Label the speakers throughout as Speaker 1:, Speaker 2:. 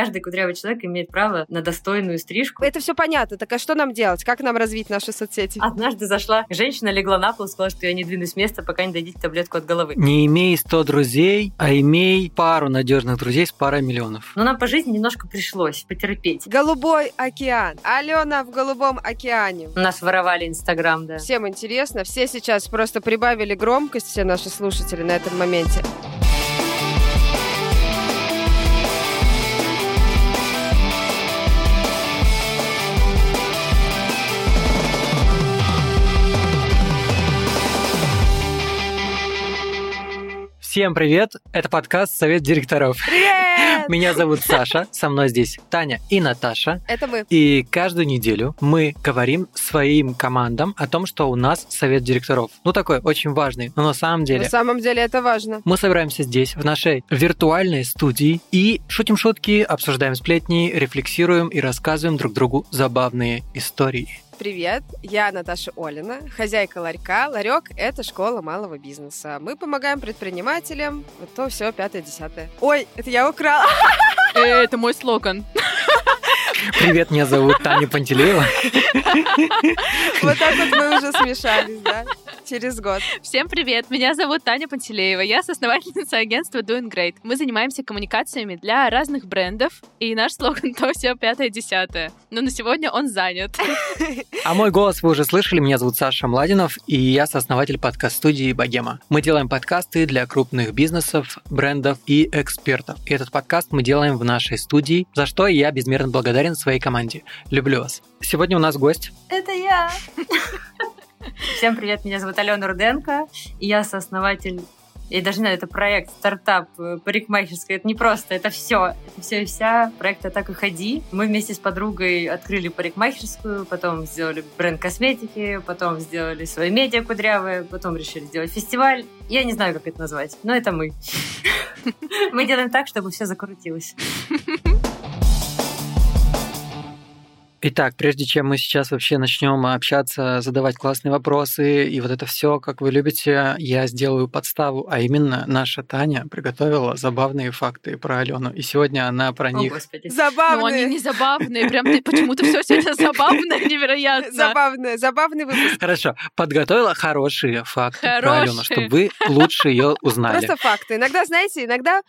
Speaker 1: Каждый кудрявый человек имеет право на достойную стрижку.
Speaker 2: Это все понятно. Так а что нам делать? Как нам развить наши соцсети?
Speaker 1: Однажды зашла женщина, легла на пол, сказала, что я не двинусь с места, пока не дадите таблетку от головы.
Speaker 3: Не имей 100 друзей, а имей пару надежных друзей с парой миллионов.
Speaker 1: Но нам по жизни немножко пришлось потерпеть.
Speaker 2: Голубой океан. Алена в голубом океане.
Speaker 1: У нас воровали Инстаграм, да.
Speaker 2: Всем интересно. Все сейчас просто прибавили громкость, все наши слушатели на этом моменте.
Speaker 3: Всем привет! Это подкаст «Совет директоров».
Speaker 2: Привет!
Speaker 3: Меня зовут Саша, со мной здесь Таня и Наташа.
Speaker 2: Это мы.
Speaker 3: И каждую неделю мы говорим своим командам о том, что у нас совет директоров. Ну, такой очень важный, но на самом деле...
Speaker 2: На самом деле это важно.
Speaker 3: Мы собираемся здесь, в нашей виртуальной студии, и шутим шутки, обсуждаем сплетни, рефлексируем и рассказываем друг другу забавные истории.
Speaker 2: Привет, я Наташа Олина, хозяйка ларька. Ларек – это школа малого бизнеса. Мы помогаем предпринимателям, вот то все, пятое-десятое. Ой, это я украла.
Speaker 4: Э, Это мой слоган.
Speaker 3: Привет, меня зовут Таня Пантелеева.
Speaker 2: Вот так вот мы уже смешались, да? Через год.
Speaker 4: Всем привет, меня зовут Таня Пантелеева, я соосновательница агентства Doing Great. Мы занимаемся коммуникациями для разных брендов, и наш слоган то все пятое-десятое. Но на сегодня он занят.
Speaker 3: А мой голос вы уже слышали, меня зовут Саша Младинов, и я сооснователь подкаст-студии «Богема». Мы делаем подкасты для крупных бизнесов, брендов и экспертов. И этот подкаст мы делаем в нашей студии, за что я безмерно благодарен своей команде. Люблю вас. Сегодня у нас гость.
Speaker 1: Это я! Всем привет, меня зовут Алена Руденко, и я сооснователь я даже не знаю, это проект, стартап, э, парикмахерская. Это не просто, это все. Это все и вся. Проект «Так и ходи». Мы вместе с подругой открыли парикмахерскую, потом сделали бренд косметики, потом сделали свои медиа кудрявые, потом решили сделать фестиваль. Я не знаю, как это назвать, но это мы. Мы делаем так, чтобы все закрутилось.
Speaker 3: Итак, прежде чем мы сейчас вообще начнем общаться, задавать классные вопросы и вот это все, как вы любите, я сделаю подставу, а именно наша Таня приготовила забавные факты про Алену, и сегодня она про
Speaker 1: О,
Speaker 3: них.
Speaker 1: Господи.
Speaker 4: Но
Speaker 2: Забавные.
Speaker 4: они не забавные, прям ты почему-то все сегодня забавное, невероятно.
Speaker 2: Забавные. Забавный выпуск.
Speaker 3: Хорошо, подготовила хорошие факты про
Speaker 4: Хорошие.
Speaker 3: Алену, чтобы вы лучше ее узнали.
Speaker 2: Просто факты. Иногда, знаете, иногда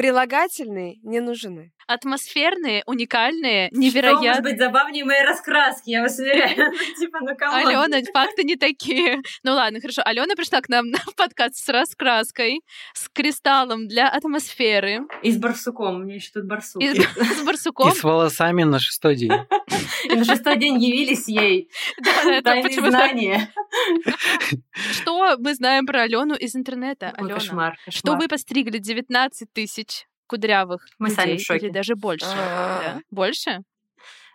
Speaker 2: прилагательные не нужны.
Speaker 4: Атмосферные, уникальные,
Speaker 1: Что может
Speaker 4: невероятные.
Speaker 1: быть забавнее моей раскраски, я вас уверяю. Типа, ну?
Speaker 4: Алена, факты не такие. Ну ладно, хорошо. Алена пришла к нам на подкаст с раскраской, с кристаллом для атмосферы,
Speaker 1: И с барсуком. У меня еще тут барсук.
Speaker 4: и с
Speaker 3: И
Speaker 4: барсуком.
Speaker 3: с волосами на шестой день.
Speaker 1: И на шестой день явились ей
Speaker 4: Да, это почему-то-
Speaker 1: знания.
Speaker 4: Что мы знаем про Алену из интернета? Алена,
Speaker 1: кошмар,
Speaker 4: что вы постригли 19 тысяч кудрявых
Speaker 1: Мы
Speaker 4: людей,
Speaker 1: сами в шоке.
Speaker 4: или даже больше. Да? Больше?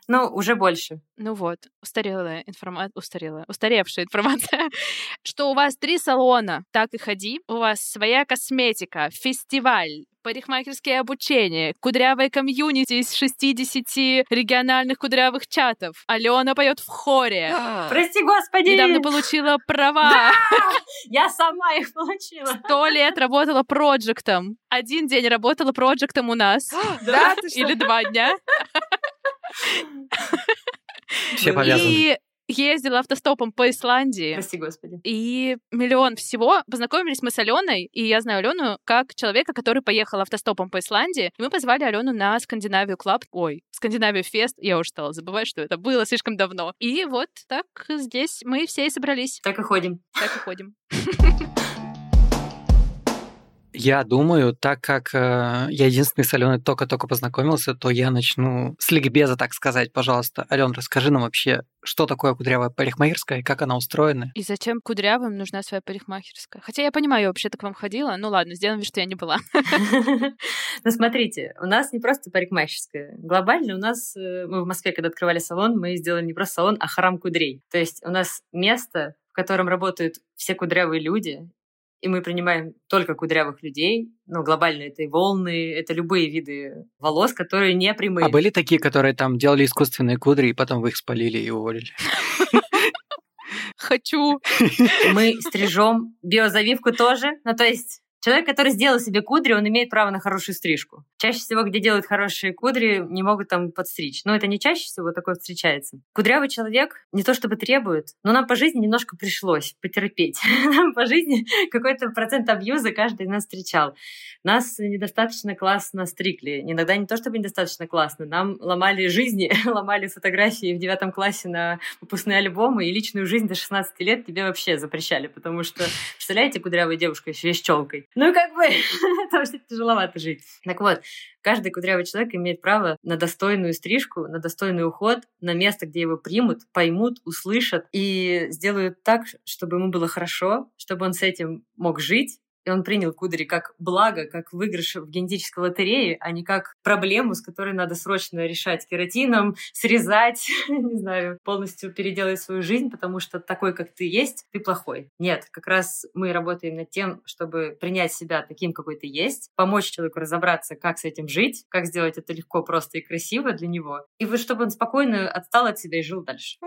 Speaker 1: Ну, уже больше.
Speaker 4: Ну вот, устарелая информация, устарелая, устаревшая информация, что у вас три салона, так и ходи, у вас своя косметика, фестиваль, парикмахерское обучение, кудрявое комьюнити из 60 региональных кудрявых чатов. Алена поет в хоре.
Speaker 1: Прости, господи!
Speaker 4: Недавно получила права.
Speaker 1: Я сама их получила.
Speaker 4: Сто лет работала проектом. Один день работала проектом у нас.
Speaker 2: Да, ты что?
Speaker 4: Или два дня.
Speaker 3: Все повязаны.
Speaker 4: И ездила автостопом по Исландии.
Speaker 1: Прости, господи.
Speaker 4: И миллион всего. Познакомились мы с Аленой, и я знаю Алену как человека, который поехал автостопом по Исландии. И мы позвали Алену на Скандинавию Club. Ой, Скандинавию Fest. Я уже стала забывать, что это было слишком давно. И вот так здесь мы все и собрались.
Speaker 1: Так и ходим.
Speaker 4: Так и ходим.
Speaker 3: Я думаю, так как э, я единственный с Аленой только-только познакомился, то я начну с ликбеза, так сказать. Пожалуйста, Ален, расскажи нам вообще, что такое кудрявая парикмахерская и как она устроена.
Speaker 4: И зачем кудрявым нужна своя парикмахерская? Хотя я понимаю, я вообще-то к вам ходила. Ну ладно, сделаем вид, что я не была.
Speaker 1: Ну, смотрите, у нас не просто парикмахерская. Глобально у нас, э, мы в Москве, когда открывали салон, мы сделали не просто салон, а храм кудрей. То есть у нас место, в котором работают все кудрявые люди, и мы принимаем только кудрявых людей. Ну, глобально это и волны, это любые виды волос, которые не прямые.
Speaker 3: А были такие, которые там делали искусственные кудри, и потом вы их спалили и уволили?
Speaker 4: Хочу.
Speaker 1: Мы стрижем биозавивку тоже. Ну, то есть Человек, который сделал себе кудри, он имеет право на хорошую стрижку. Чаще всего, где делают хорошие кудри, не могут там подстричь. Но это не чаще всего такое встречается. Кудрявый человек не то чтобы требует, но нам по жизни немножко пришлось потерпеть. Нам по жизни какой-то процент абьюза каждый нас встречал. Нас недостаточно классно стригли. Иногда не то чтобы недостаточно классно, нам ломали жизни, ломали фотографии в девятом классе на выпускные альбомы, и личную жизнь до 16 лет тебе вообще запрещали, потому что, представляете, кудрявая девушка еще и с. Ну, как бы, это вообще тяжеловато жить. Так вот, каждый кудрявый человек имеет право на достойную стрижку, на достойный уход, на место, где его примут, поймут, услышат и сделают так, чтобы ему было хорошо, чтобы он с этим мог жить, и он принял кудри как благо, как выигрыш в генетической лотерее, а не как проблему, с которой надо срочно решать кератином, срезать, не знаю, полностью переделать свою жизнь, потому что такой, как ты есть, ты плохой. Нет, как раз мы работаем над тем, чтобы принять себя таким, какой ты есть, помочь человеку разобраться, как с этим жить, как сделать это легко, просто и красиво для него, и вот чтобы он спокойно отстал от себя и жил дальше.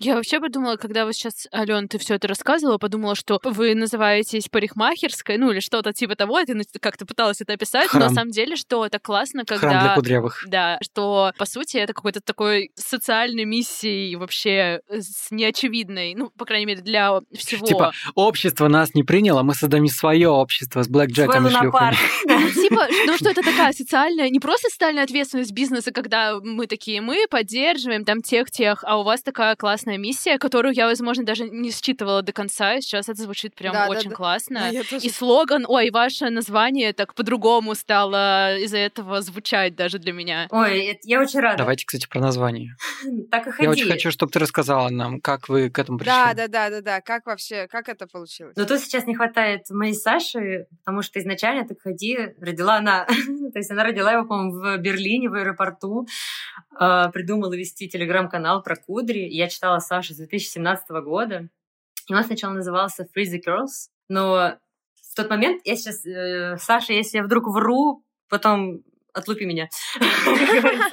Speaker 4: Я вообще подумала, когда вы сейчас, Ален, ты все это рассказывала, подумала, что вы называетесь парикмахерской, ну или что-то типа того, ты как-то пыталась это описать,
Speaker 3: Храм.
Speaker 4: но на самом деле, что это классно, когда...
Speaker 3: Храм для кудрявых.
Speaker 4: Да, что, по сути, это какой-то такой социальной миссией вообще э, с неочевидной, ну, по крайней мере, для всего.
Speaker 3: Типа, общество нас не приняло, мы создаем свое общество с блэкджеком и шлюхами.
Speaker 4: Типа, ну что это такая социальная, не просто социальная ответственность бизнеса, когда мы такие, мы поддерживаем там тех-тех, а у вас такая классная миссия, которую я, возможно, даже не считывала до конца, и сейчас это звучит прям
Speaker 2: Да,
Speaker 4: очень
Speaker 2: да.
Speaker 4: классно.
Speaker 2: Да, тоже.
Speaker 4: И слоган, ой, ваше название так по-другому стало из-за этого звучать даже для меня.
Speaker 1: Ой, это- я очень рада.
Speaker 3: Давайте, кстати, про название.
Speaker 1: Так и ходи.
Speaker 3: Я очень хочу, чтобы ты рассказала нам, как вы к этому пришли.
Speaker 2: Да, да, да, да, да. Как вообще, как это получилось?
Speaker 1: Но тут сейчас не хватает моей Саши, потому что изначально так ходи родила она. То есть она родила его, по-моему, в Берлине, в аэропорту. Э, Придумала вести телеграм-канал про кудри. Я читала Сашу с 2017 года. И он сначала назывался Free the Girls. Но в тот момент, я сейчас, э, Саша, если я вдруг вру, потом отлупи меня.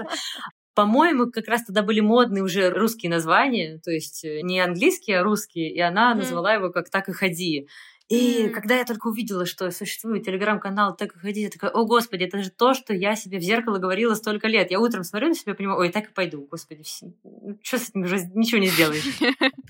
Speaker 1: По-моему, как раз тогда были модные уже русские названия, то есть э, не английские, а русские, и она назвала его как «Так и ходи». И
Speaker 2: М.
Speaker 1: когда я только увидела, что существует телеграм-канал «Так и ходи», я такая, о, господи, это же то, что я себе в зеркало говорила столько лет. Я утром смотрю на себя и понимаю, ой, так и пойду, господи, что с этим уже ничего не сделаешь.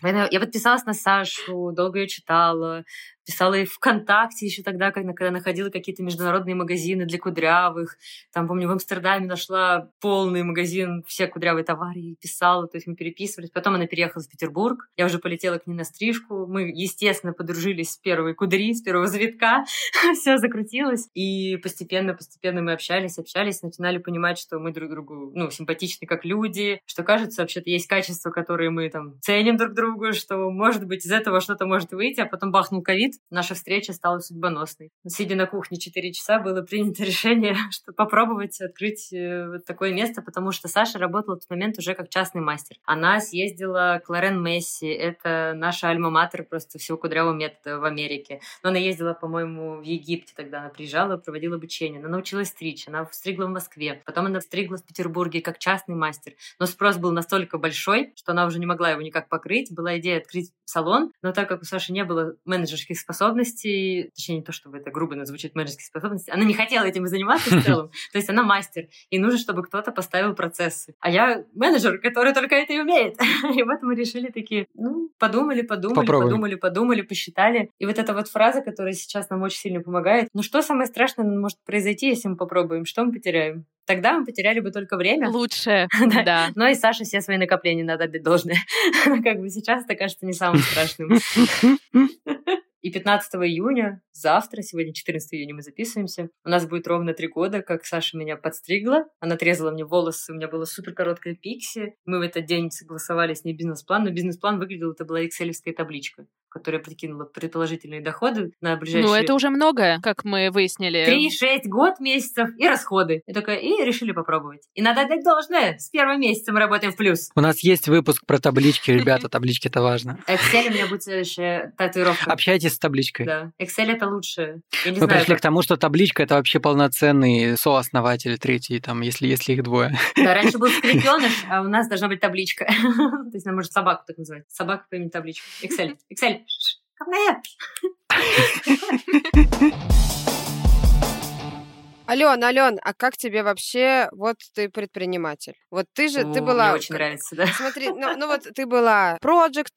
Speaker 1: Я подписалась на Сашу, долго ее читала, писала ей ВКонтакте еще тогда, когда находила какие-то международные магазины для кудрявых. Там, помню, в Амстердаме нашла полный магазин, все кудрявые товары, и писала, то есть мы переписывались. Потом она переехала в Петербург, я уже полетела к ней на стрижку. Мы, естественно, подружились с первой кудри, с первого завитка. все закрутилось. И постепенно-постепенно мы общались, общались, начинали понимать, что мы друг другу, ну, симпатичны как люди, что, кажется, вообще-то есть качества, которые мы там ценим друг другу, что, может быть, из этого что-то может выйти, а потом бахнул ковид, наша встреча стала судьбоносной. Сидя на кухне 4 часа, было принято решение, что попробовать открыть э, вот такое место, потому что Саша работала в тот момент уже как частный мастер. Она съездила к Лорен Месси, это наша альма-матер просто всего кудрявого метода в Америке. Но она ездила, по-моему, в Египте тогда, она приезжала, проводила обучение, она научилась стричь, она стригла в Москве, потом она стригла в Петербурге как частный мастер. Но спрос был настолько большой, что она уже не могла его никак покрыть. Была идея открыть салон, но так как у Саши не было менеджерских способностей, точнее, не то, чтобы это грубо звучит менеджерские способности, она не хотела этим и заниматься в целом. То есть она мастер, и нужно, чтобы кто-то поставил процессы. А я менеджер, который только это и умеет. И вот мы решили такие, ну, подумали, подумали,
Speaker 3: Попробуем.
Speaker 1: подумали, подумали, посчитали. И вот эта вот фраза, которая сейчас нам очень сильно помогает. Ну, что самое страшное может произойти, если мы попробуем? Что мы потеряем? Тогда мы потеряли бы только время.
Speaker 4: Лучше,
Speaker 1: Да.
Speaker 4: да.
Speaker 1: Но и Саше все свои накопления надо отдать должное. Как бы сейчас это кажется не самым страшным. И 15 июня, завтра, сегодня 14 июня мы записываемся, у нас будет ровно три года, как Саша меня подстригла. Она отрезала мне волосы, у меня была супер короткая пикси. Мы в этот день согласовали с ней бизнес-план, но бизнес-план выглядел, это была excel табличка, которая прикинула предположительные доходы на ближайшие...
Speaker 4: Ну, это уже многое, как мы выяснили.
Speaker 1: Три, шесть, год, месяцев и расходы. И такая, и решили попробовать. И надо отдать должное. С первого месяца мы работаем в плюс.
Speaker 3: У нас есть выпуск про таблички, ребята, таблички это важно.
Speaker 1: Excel у меня будет следующая татуировка.
Speaker 3: Общайтесь с табличкой.
Speaker 1: Да. Excel это лучше. Я не
Speaker 3: Мы
Speaker 1: знаю,
Speaker 3: пришли
Speaker 1: как-
Speaker 3: к тому, что табличка это вообще полноценный сооснователь третий, там, если, если их двое.
Speaker 1: Да, раньше был скрепеныш, а у нас должна быть табличка. То есть, она может собаку так называть. Собака по имени табличка. Excel. Excel. Come here.
Speaker 2: Ален, Ален, а как тебе вообще, вот ты предприниматель? Вот ты же, ты
Speaker 1: О,
Speaker 2: была...
Speaker 1: Мне очень нравится, да.
Speaker 2: Смотри, ну, ну вот ты была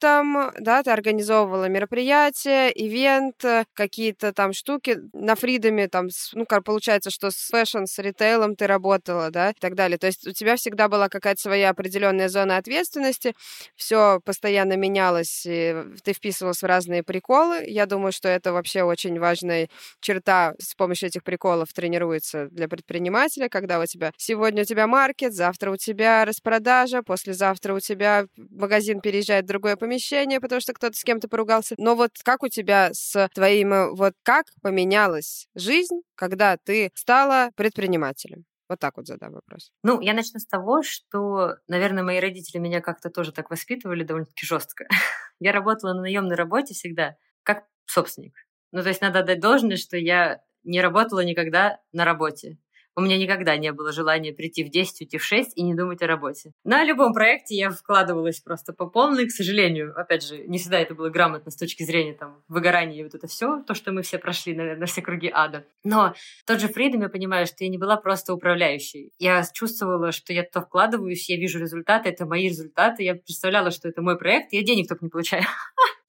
Speaker 2: проектом, да, ты организовывала мероприятия, ивент, э, какие-то там штуки на Freedom е, там, ну, получается, что с fashion, с ритейлом ты работала, да, и так далее. То есть у тебя всегда была какая-то своя определенная зона ответственности, все постоянно менялось, и ты вписывалась в разные приколы. Я думаю, что это вообще очень важная черта с помощью этих приколов тренируется для предпринимателя, когда у тебя сегодня у тебя маркет, завтра у тебя распродажа, послезавтра у тебя магазин переезжает в другое помещение, потому что кто-то с кем-то поругался. Но вот как у тебя с твоим, э, вот как поменялась жизнь, когда ты стала предпринимателем? Вот так вот задам вопрос.
Speaker 1: Ну, я начну с того, что, наверное, мои родители меня как-то тоже так воспитывали довольно-таки жестко. Я работала на наемной работе всегда, как собственник. Ну, то есть надо отдать должное, что я не работала никогда на работе. У меня никогда не было желания прийти в 10, уйти в 6 и не думать о работе. На любом проекте я вкладывалась просто по полной, к сожалению. Опять же, не всегда это было грамотно с точки зрения там, выгорания и вот это все, то, что мы все прошли, наверное, все круги ада. Но тот же Фридом, я понимаю, что я не была просто управляющей. Я чувствовала, что я то вкладываюсь, я вижу результаты, это мои результаты. Я представляла, что это мой проект, я денег только не получаю.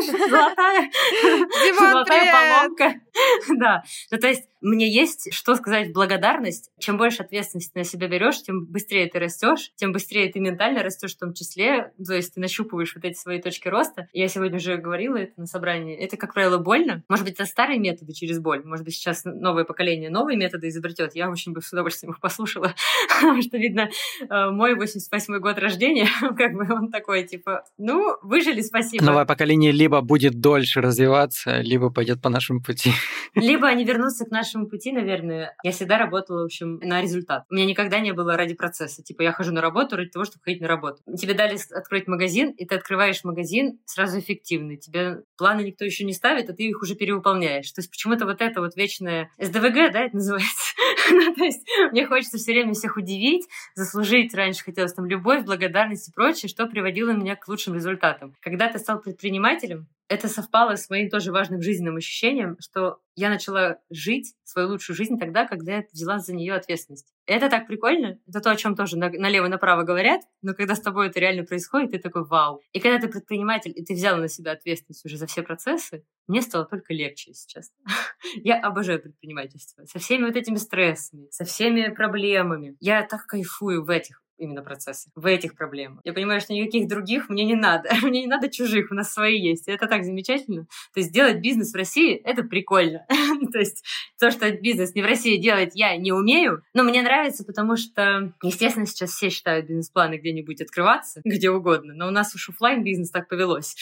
Speaker 1: Золотая,
Speaker 2: Димон,
Speaker 1: золотая поломка. Да. Ну, то есть мне есть что сказать благодарность. Чем больше ответственности на себя берешь, тем быстрее ты растешь, тем быстрее ты ментально растешь в том числе. То есть ты нащупываешь вот эти свои точки роста. Я сегодня уже говорила это на собрании. Это, как правило, больно. Может быть, это старые методы через боль. Может быть, сейчас новое поколение новые методы изобретет. Я очень бы с удовольствием их послушала. Потому что, видно, э, мой 88 год рождения, как бы он такой, типа, ну, выжили, спасибо.
Speaker 3: Новое поколение либо будет дольше развиваться, либо пойдет по нашему пути.
Speaker 1: Либо они вернутся к нашему пути, наверное. Я всегда работала, в общем, на результат. У меня никогда не было ради процесса. Типа, я хожу на работу ради того, чтобы ходить на работу. Тебе дали открыть магазин, и ты открываешь магазин сразу эффективный. Тебе планы никто еще не ставит, а ты их уже перевыполняешь. То есть почему-то вот это вот вечное СДВГ, да, это называется? Ну, То есть мне хочется все время всех удивить, заслужить. Раньше хотелось там любовь, благодарность и прочее, что приводило меня к лучшим результатам. Когда ты стал предпринимателем, это совпало с моим тоже важным жизненным ощущением, что я начала жить свою лучшую жизнь тогда, когда я взяла за нее ответственность. Это так прикольно. Это то, о чем тоже на- налево-направо говорят, но когда с тобой это реально происходит, ты такой вау. И когда ты предприниматель, и ты взял на себя ответственность уже за все процессы, мне стало только легче, если честно. Я обожаю предпринимательство. Со всеми вот этими стрессами, со всеми проблемами. Я так кайфую в этих именно процессах, в этих проблемах. Я понимаю, что никаких других мне не надо. Мне не надо чужих, у нас свои есть. Это так замечательно. То есть делать бизнес в России — это прикольно. То есть то, что бизнес не в России делать я не умею, но мне нравится, потому что, естественно, сейчас все считают бизнес-планы где-нибудь открываться, где угодно, но у нас уж оффлайн бизнес так повелось.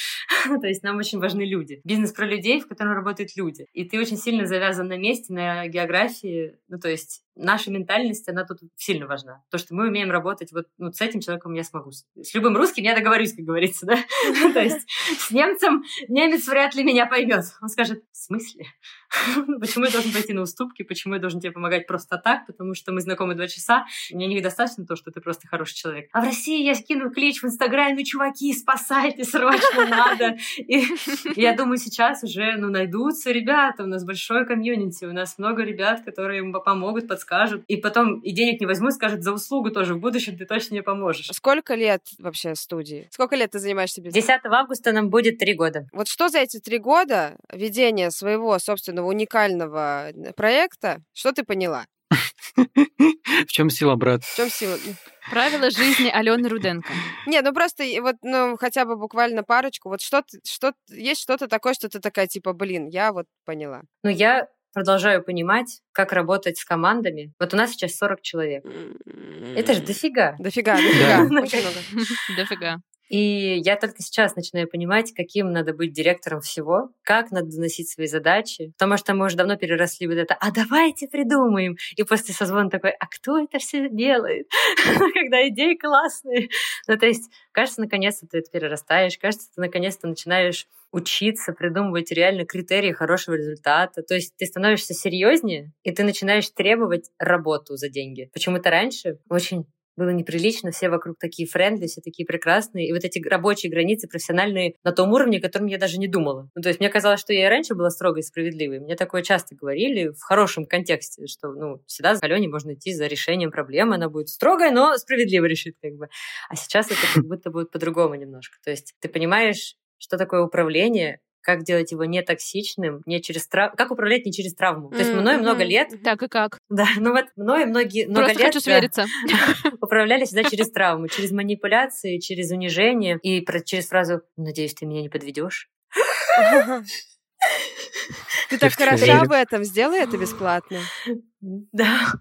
Speaker 1: То есть нам очень важны люди. Бизнес про людей, в котором работают люди. И ты очень сильно завязан на месте, на географии. Ну, то есть наша ментальность, она тут сильно важна. То, что мы умеем работать вот ну, с этим человеком я смогу. С любым русским я договорюсь, как говорится, да? То есть с немцем немец вряд ли меня поймет. Он скажет, в смысле? Почему я должен пойти на уступки? Почему я должен тебе помогать просто так? Потому что мы знакомы два часа. Мне недостаточно то, что ты просто хороший человек. А в России я скину клич в Инстаграме, чуваки, спасайте, срочно надо. И я думаю, сейчас уже ну, найдутся ребята. У нас большой комьюнити, у нас много ребят, которые им помогут, подскажут. И потом и денег не возьмут, скажут, за услугу тоже в будущем ты точно не поможешь.
Speaker 2: Сколько лет вообще студии? Сколько лет ты занимаешься бизнесом?
Speaker 1: 10 августа нам будет три года.
Speaker 2: Вот что за эти три года ведения своего собственного уникального э, проекта, что ты поняла?
Speaker 3: В чем сила, брат?
Speaker 2: В чем сила?
Speaker 4: Правила жизни Алены Руденко.
Speaker 2: Не, ну просто вот, ну, хотя бы буквально парочку. Вот что, что есть что-то такое, что ты такая, типа, блин, я вот поняла.
Speaker 1: Но я продолжаю понимать, как работать с командами. Вот у нас сейчас 40 человек. Это же дофига.
Speaker 2: Дофига, дофига.
Speaker 4: Дофига.
Speaker 1: И я только сейчас начинаю понимать, каким надо быть директором всего, как надо доносить свои задачи, потому что мы уже давно переросли вот это «а давайте придумаем!» И после созвона такой «а кто это все делает?» Когда идеи классные. Ну, то есть, кажется, наконец-то ты это перерастаешь, кажется, ты наконец-то начинаешь учиться придумывать реально критерии хорошего результата. То есть ты становишься серьезнее, и ты начинаешь требовать работу за деньги. Почему-то раньше очень было неприлично, все вокруг такие френдли, все такие прекрасные. И вот эти рабочие границы профессиональные на том уровне, о котором я даже не думала. Ну, то есть мне казалось, что я и раньше была строгой и справедливой. Мне такое часто говорили в хорошем контексте, что ну, всегда с Алене можно идти за решением проблемы, она будет строгая, но справедливо решит как бы. А сейчас это как будто будет по-другому немножко. То есть ты понимаешь, что такое управление, как делать его не токсичным, не через трав... как управлять не через травму. То есть мной много лет...
Speaker 4: Так и как?
Speaker 1: Да, ну вот мной многие, много
Speaker 4: Просто
Speaker 1: лет...
Speaker 4: хочу свериться.
Speaker 1: Управляли всегда через травму, через манипуляции, через унижение и про, через фразу «Надеюсь, ты меня не подведешь».
Speaker 2: Ты так хороша в этом, сделай это бесплатно.
Speaker 1: Да.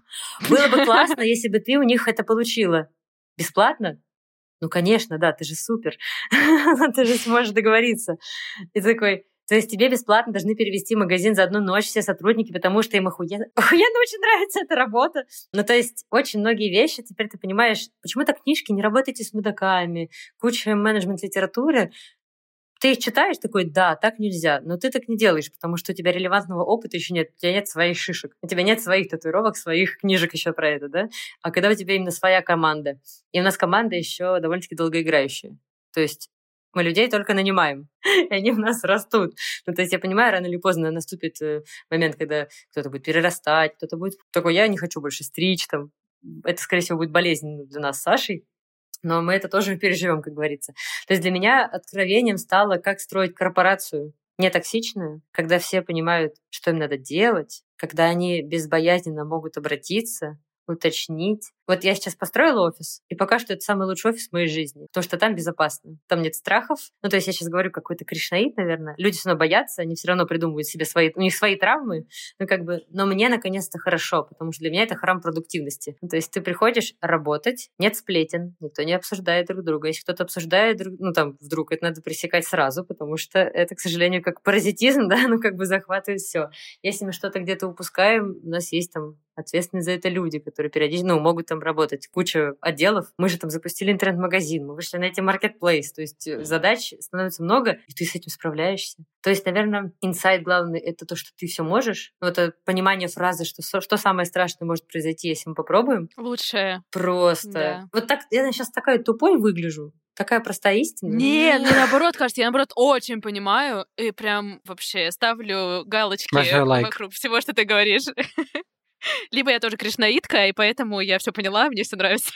Speaker 1: Было бы классно, если бы ты у них это получила. Бесплатно? Ну, конечно, да, ты же супер. ты же сможешь договориться. И такой, то есть тебе бесплатно должны перевести магазин за одну ночь все сотрудники, потому что им охуенно, охуенно очень нравится эта работа. Ну, то есть очень многие вещи теперь ты понимаешь, почему так книжки, не работайте с мудаками, куча менеджмент-литературы, ты их читаешь, такой, да, так нельзя, но ты так не делаешь, потому что у тебя релевантного опыта еще нет, у тебя нет своих шишек, у тебя нет своих татуировок, своих книжек еще про это, да? А когда у тебя именно своя команда, и у нас команда еще довольно-таки долгоиграющая, то есть мы людей только нанимаем, и они у нас растут. Ну, то есть я понимаю, рано или поздно наступит э, момент, когда кто-то будет перерастать, кто-то будет такой, я не хочу больше стричь, там, это, скорее всего, будет болезненно для нас с Сашей, но мы это тоже переживем, как говорится. То есть для меня откровением стало, как строить корпорацию не токсичную, когда все понимают, что им надо делать, когда они безбоязненно могут обратиться, уточнить, вот я сейчас построила офис, и пока что это самый лучший офис в моей жизни, потому что там безопасно. Там нет страхов. Ну, то есть я сейчас говорю какой-то кришнаит, наверное. Люди все равно боятся, они все равно придумывают себе свои... У них свои травмы, ну, как бы... Но мне, наконец-то, хорошо, потому что для меня это храм продуктивности. Ну, то есть ты приходишь работать, нет сплетен, никто не обсуждает друг друга. Если кто-то обсуждает, ну, там, вдруг это надо пресекать сразу, потому что это, к сожалению, как паразитизм, да, ну, как бы захватывает все. Если мы что-то где-то упускаем, у нас есть там ответственные за это люди, которые периодически, ну, могут там работать. Куча отделов. Мы же там запустили интернет-магазин, мы вышли на эти маркетплейс. То есть э, задач становится много, и ты с этим справляешься. То есть, наверное, инсайт главный — это то, что ты все можешь. Вот это понимание фразы, что что самое страшное может произойти, если мы попробуем.
Speaker 4: Лучшее.
Speaker 1: Просто. Да. Вот так, я сейчас такая тупой выгляжу. Такая простая истина.
Speaker 4: Нет, ну наоборот, кажется, я наоборот очень понимаю и прям вообще ставлю галочки like. вокруг всего, что ты говоришь. Либо я тоже кришнаитка, и поэтому я все поняла, мне все нравится.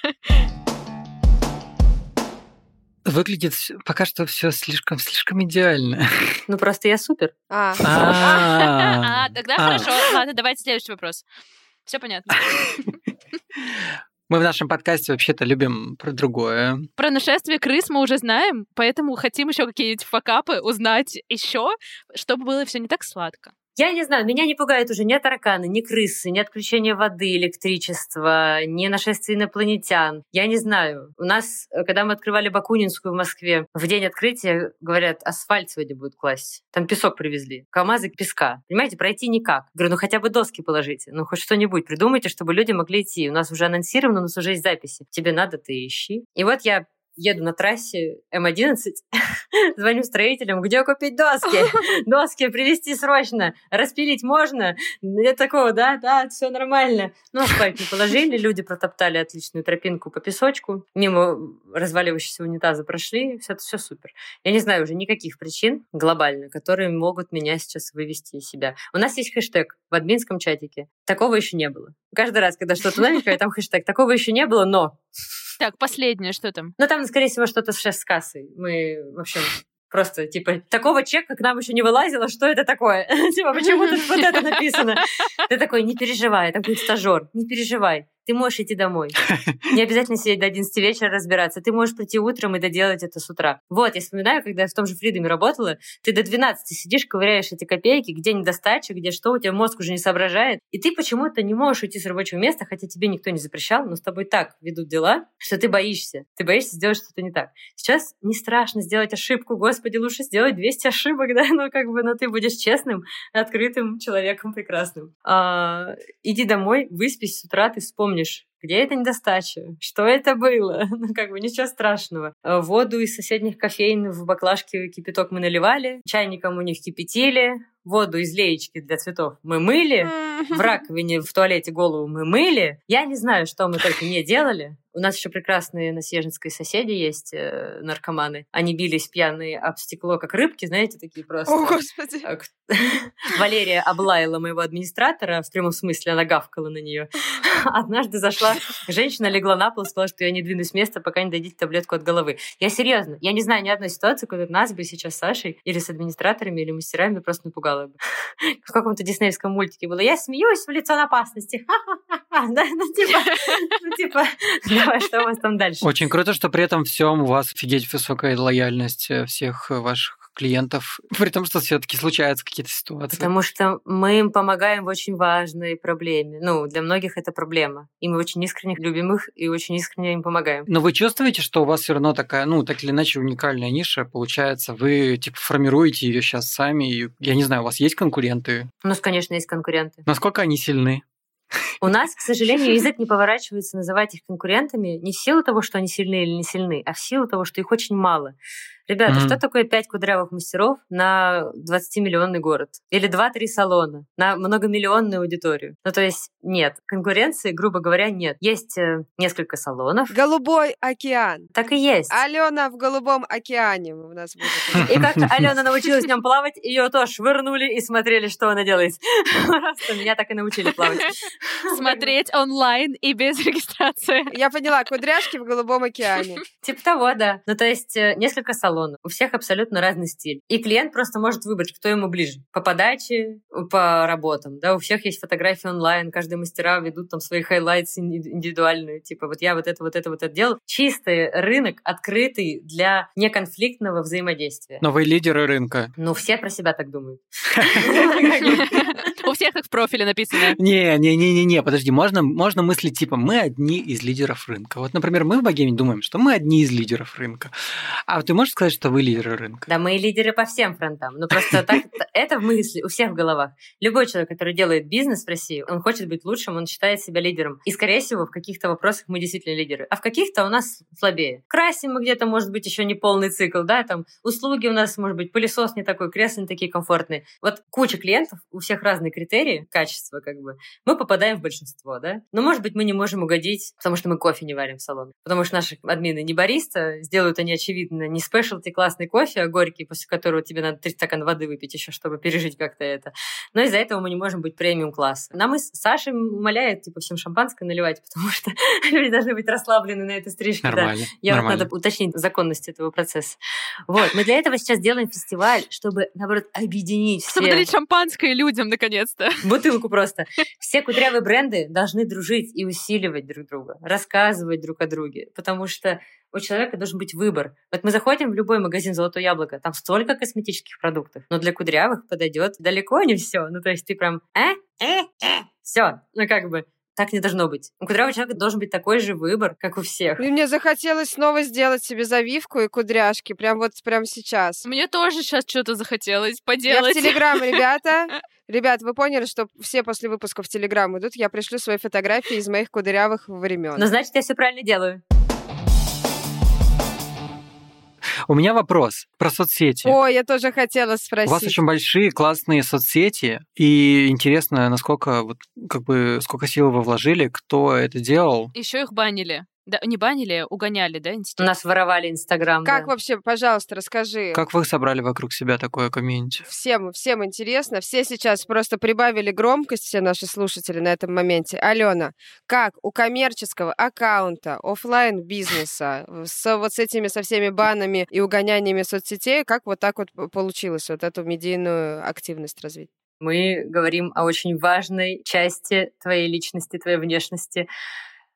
Speaker 3: Выглядит пока что все слишком слишком идеально.
Speaker 1: Ну просто я супер.
Speaker 4: А, а. а тогда хорошо. Ладно, давайте следующий вопрос. Все понятно.
Speaker 3: Мы в нашем подкасте вообще-то любим про другое.
Speaker 4: Про нашествие крыс мы уже знаем, поэтому хотим еще какие-нибудь факапы узнать еще, чтобы было все не так сладко.
Speaker 1: Я не знаю, меня не пугают уже ни тараканы, ни крысы, ни отключение воды, электричества, ни нашествие инопланетян. Я не знаю. У нас, э, когда мы открывали Бакунинскую в Москве, в день открытия, говорят, асфальт сегодня будут класть. Там песок привезли. КамАЗы песка. Понимаете, пройти никак. Говорю, ну хотя бы доски положите. Ну хоть что-нибудь придумайте, чтобы люди могли идти. У нас уже анонсировано, у нас уже есть записи. Тебе надо, ты ищи. И вот я еду на трассе М11, звоню строителям, где купить доски? Доски привезти срочно, распилить можно? Нет такого, да, да, все нормально. Ну, асфальт не положили, люди протоптали отличную тропинку по песочку, мимо разваливающегося унитаза прошли, все это все супер. Я не знаю уже никаких причин глобально, которые могут меня сейчас вывести из себя. У нас есть хэштег в админском чатике. Такого еще не было. Каждый раз, когда что-то новенькое, там хэштег. Такого еще не было, но
Speaker 4: так, последнее, что там?
Speaker 1: Ну, там, скорее всего, что-то сейчас с кассой. Мы, в общем, Просто, типа, такого чека к нам еще не вылазило, что это такое? типа, почему тут вот это написано? Ты такой, не переживай, там будет стажер, не переживай ты можешь идти домой. Не обязательно сидеть до 11 вечера разбираться. Ты можешь прийти утром и доделать это с утра. Вот, я вспоминаю, когда я в том же Фридоме работала, ты до 12 сидишь, ковыряешь эти копейки, где недостача, где что, у тебя мозг уже не соображает. И ты почему-то не можешь уйти с рабочего места, хотя тебе никто не запрещал, но с тобой так ведут дела, что ты боишься. Ты боишься сделать что-то не так. Сейчас не страшно сделать ошибку. Господи, лучше сделать 200 ошибок, да, но как бы, но ты будешь честным, открытым человеком прекрасным. А, иди домой, выспись с утра, ты вспомни помнишь, где эта недостача, что это было, ну как бы ничего страшного. Э, воду из соседних кофеин в баклажке кипяток мы наливали, чайником у них кипятили, воду из леечки для цветов мы мыли, в раковине в туалете голову мы мыли. Я не знаю, что мы только не делали. У нас еще прекрасные на Снежинской соседи есть, э, наркоманы. Они бились пьяные об стекло, как рыбки, знаете, такие просто.
Speaker 2: О, Господи.
Speaker 1: А Валерия облаяла моего администратора, в прямом смысле она гавкала на нее. Однажды зашла женщина, легла на пол, сказала, что я не двинусь с места, пока не дадите таблетку от головы. Я серьезно, я не знаю ни одной ситуации, когда нас бы сейчас с Сашей или с администраторами, или мастерами просто напугала бы. В каком-то диснеевском мультике было. Я смеюсь в лицо опасности. Ну типа, ну типа, давай, что у вас там дальше?
Speaker 3: Очень круто, что при этом всем у вас офигеть высокая лояльность э, всех ваших клиентов, при том, что все-таки случаются какие-то ситуации.
Speaker 1: Потому что мы им помогаем в очень важной проблеме. Ну, для многих это проблема. И мы очень искренне любим их и очень искренне им помогаем.
Speaker 3: Но вы чувствуете, что у вас все равно такая, ну, так или иначе, уникальная ниша получается? Вы, типа, формируете ее сейчас сами? И, я не знаю, у вас есть конкуренты?
Speaker 1: У нас, конечно, есть конкуренты.
Speaker 3: Насколько они сильны?
Speaker 1: У нас, к сожалению, язык не поворачивается называть их конкурентами не в силу того, что они сильны или не сильны, а в силу того, что их очень мало. Ребята, mm-hmm. что такое 5 кудрявых мастеров на 20-миллионный город? Или 2-3 салона на многомиллионную аудиторию? Ну, то есть нет. Конкуренции, грубо говоря, нет. Есть э, несколько салонов.
Speaker 2: Голубой океан.
Speaker 1: Так и есть.
Speaker 2: Алена в голубом океане у нас будет.
Speaker 1: И как Алена научилась в нем плавать, ее тоже швырнули и смотрели, что она делает. Просто меня так и научили плавать.
Speaker 4: Смотреть онлайн и без регистрации.
Speaker 2: Я поняла, кудряшки в голубом океане.
Speaker 1: Типа того, да. Ну, то есть э, несколько салонов салона. У всех абсолютно разный стиль. И клиент просто может выбрать, кто ему ближе. По подаче, по работам. Да, у всех есть фотографии онлайн, каждый мастера ведут там свои highlights индивидуальные. Типа вот я вот это, вот это, вот это делал. Чистый рынок, открытый для неконфликтного взаимодействия.
Speaker 3: Но вы лидеры рынка.
Speaker 1: Ну, все про себя так думают.
Speaker 4: У всех так в профиле написано.
Speaker 3: Не, не, не, не, не, подожди, можно, можно мыслить типа мы одни из лидеров рынка. Вот, например, мы в Богеме думаем, что мы одни из лидеров рынка. А ты можешь сказать, что вы лидеры рынка?
Speaker 1: Да, мы лидеры по всем фронтам. Ну просто так, это в мысли у всех в головах. Любой человек, который делает бизнес в России, он хочет быть лучшим, он считает себя лидером. И, скорее всего, в каких-то вопросах мы действительно лидеры. А в каких-то у нас слабее. Красим мы где-то, может быть, еще не полный цикл, да, там услуги у нас, может быть, пылесос не такой, кресла не такие комфортные. Вот куча клиентов, у всех разные критерии качества, как бы. Мы попадаем в большинство, да. Но, может быть, мы не можем угодить, потому что мы кофе не варим в салоне. Потому что наши админы не бариста, сделают они, очевидно, не спешлти классный кофе, а горький, после которого тебе надо три стакана воды выпить еще, чтобы пережить как-то это. Но из-за этого мы не можем быть премиум класс. Нам и Саша умоляет, типа, всем шампанское наливать, потому что люди должны быть расслаблены на этой стрижке.
Speaker 3: Нормально.
Speaker 1: Да. Я
Speaker 3: нормально.
Speaker 1: Вот надо уточнить законность этого процесса. Вот. Мы для этого сейчас делаем фестиваль, чтобы, наоборот, объединить все.
Speaker 4: Дарить шампанское людям, наконец-то.
Speaker 1: Бутылку просто. Все кудрявые бренды должны дружить и усиливать друг друга, рассказывать друг о друге, потому что у человека должен быть выбор. Вот мы заходим в любой магазин «Золотое яблоко», там столько косметических продуктов, но для кудрявых подойдет далеко не все. Ну, то есть ты прям э, э, э, все. Ну, как бы так не должно быть. У кудрявого человека должен быть такой же выбор, как у всех.
Speaker 2: И мне захотелось снова сделать себе завивку и кудряшки, прям вот прям сейчас.
Speaker 4: Мне тоже сейчас что-то захотелось поделать.
Speaker 2: Я в Телеграм, ребята. Ребят, вы поняли, что все после выпуска в Телеграм идут, я пришлю свои фотографии из моих кудрявых времен.
Speaker 1: Ну, значит, я все правильно делаю.
Speaker 3: У меня вопрос про соцсети.
Speaker 2: О, я тоже хотела спросить.
Speaker 3: У вас очень большие, классные соцсети, и интересно, насколько вот как бы сколько сил вы вложили, кто это делал.
Speaker 4: Еще их банили. Да, не банили, угоняли, да, институт?
Speaker 1: У нас воровали Инстаграм.
Speaker 2: Как
Speaker 1: да.
Speaker 2: вообще, пожалуйста, расскажи.
Speaker 3: Как вы собрали вокруг себя такое комьюнити?
Speaker 2: Всем, всем интересно. Все сейчас просто прибавили громкость, все наши слушатели на этом моменте. Алена, как у коммерческого аккаунта, офлайн бизнеса с вот с этими, со всеми банами и угоняниями соцсетей, как вот так вот получилось вот эту медийную активность развить?
Speaker 1: Мы говорим о очень важной части твоей личности, твоей внешности,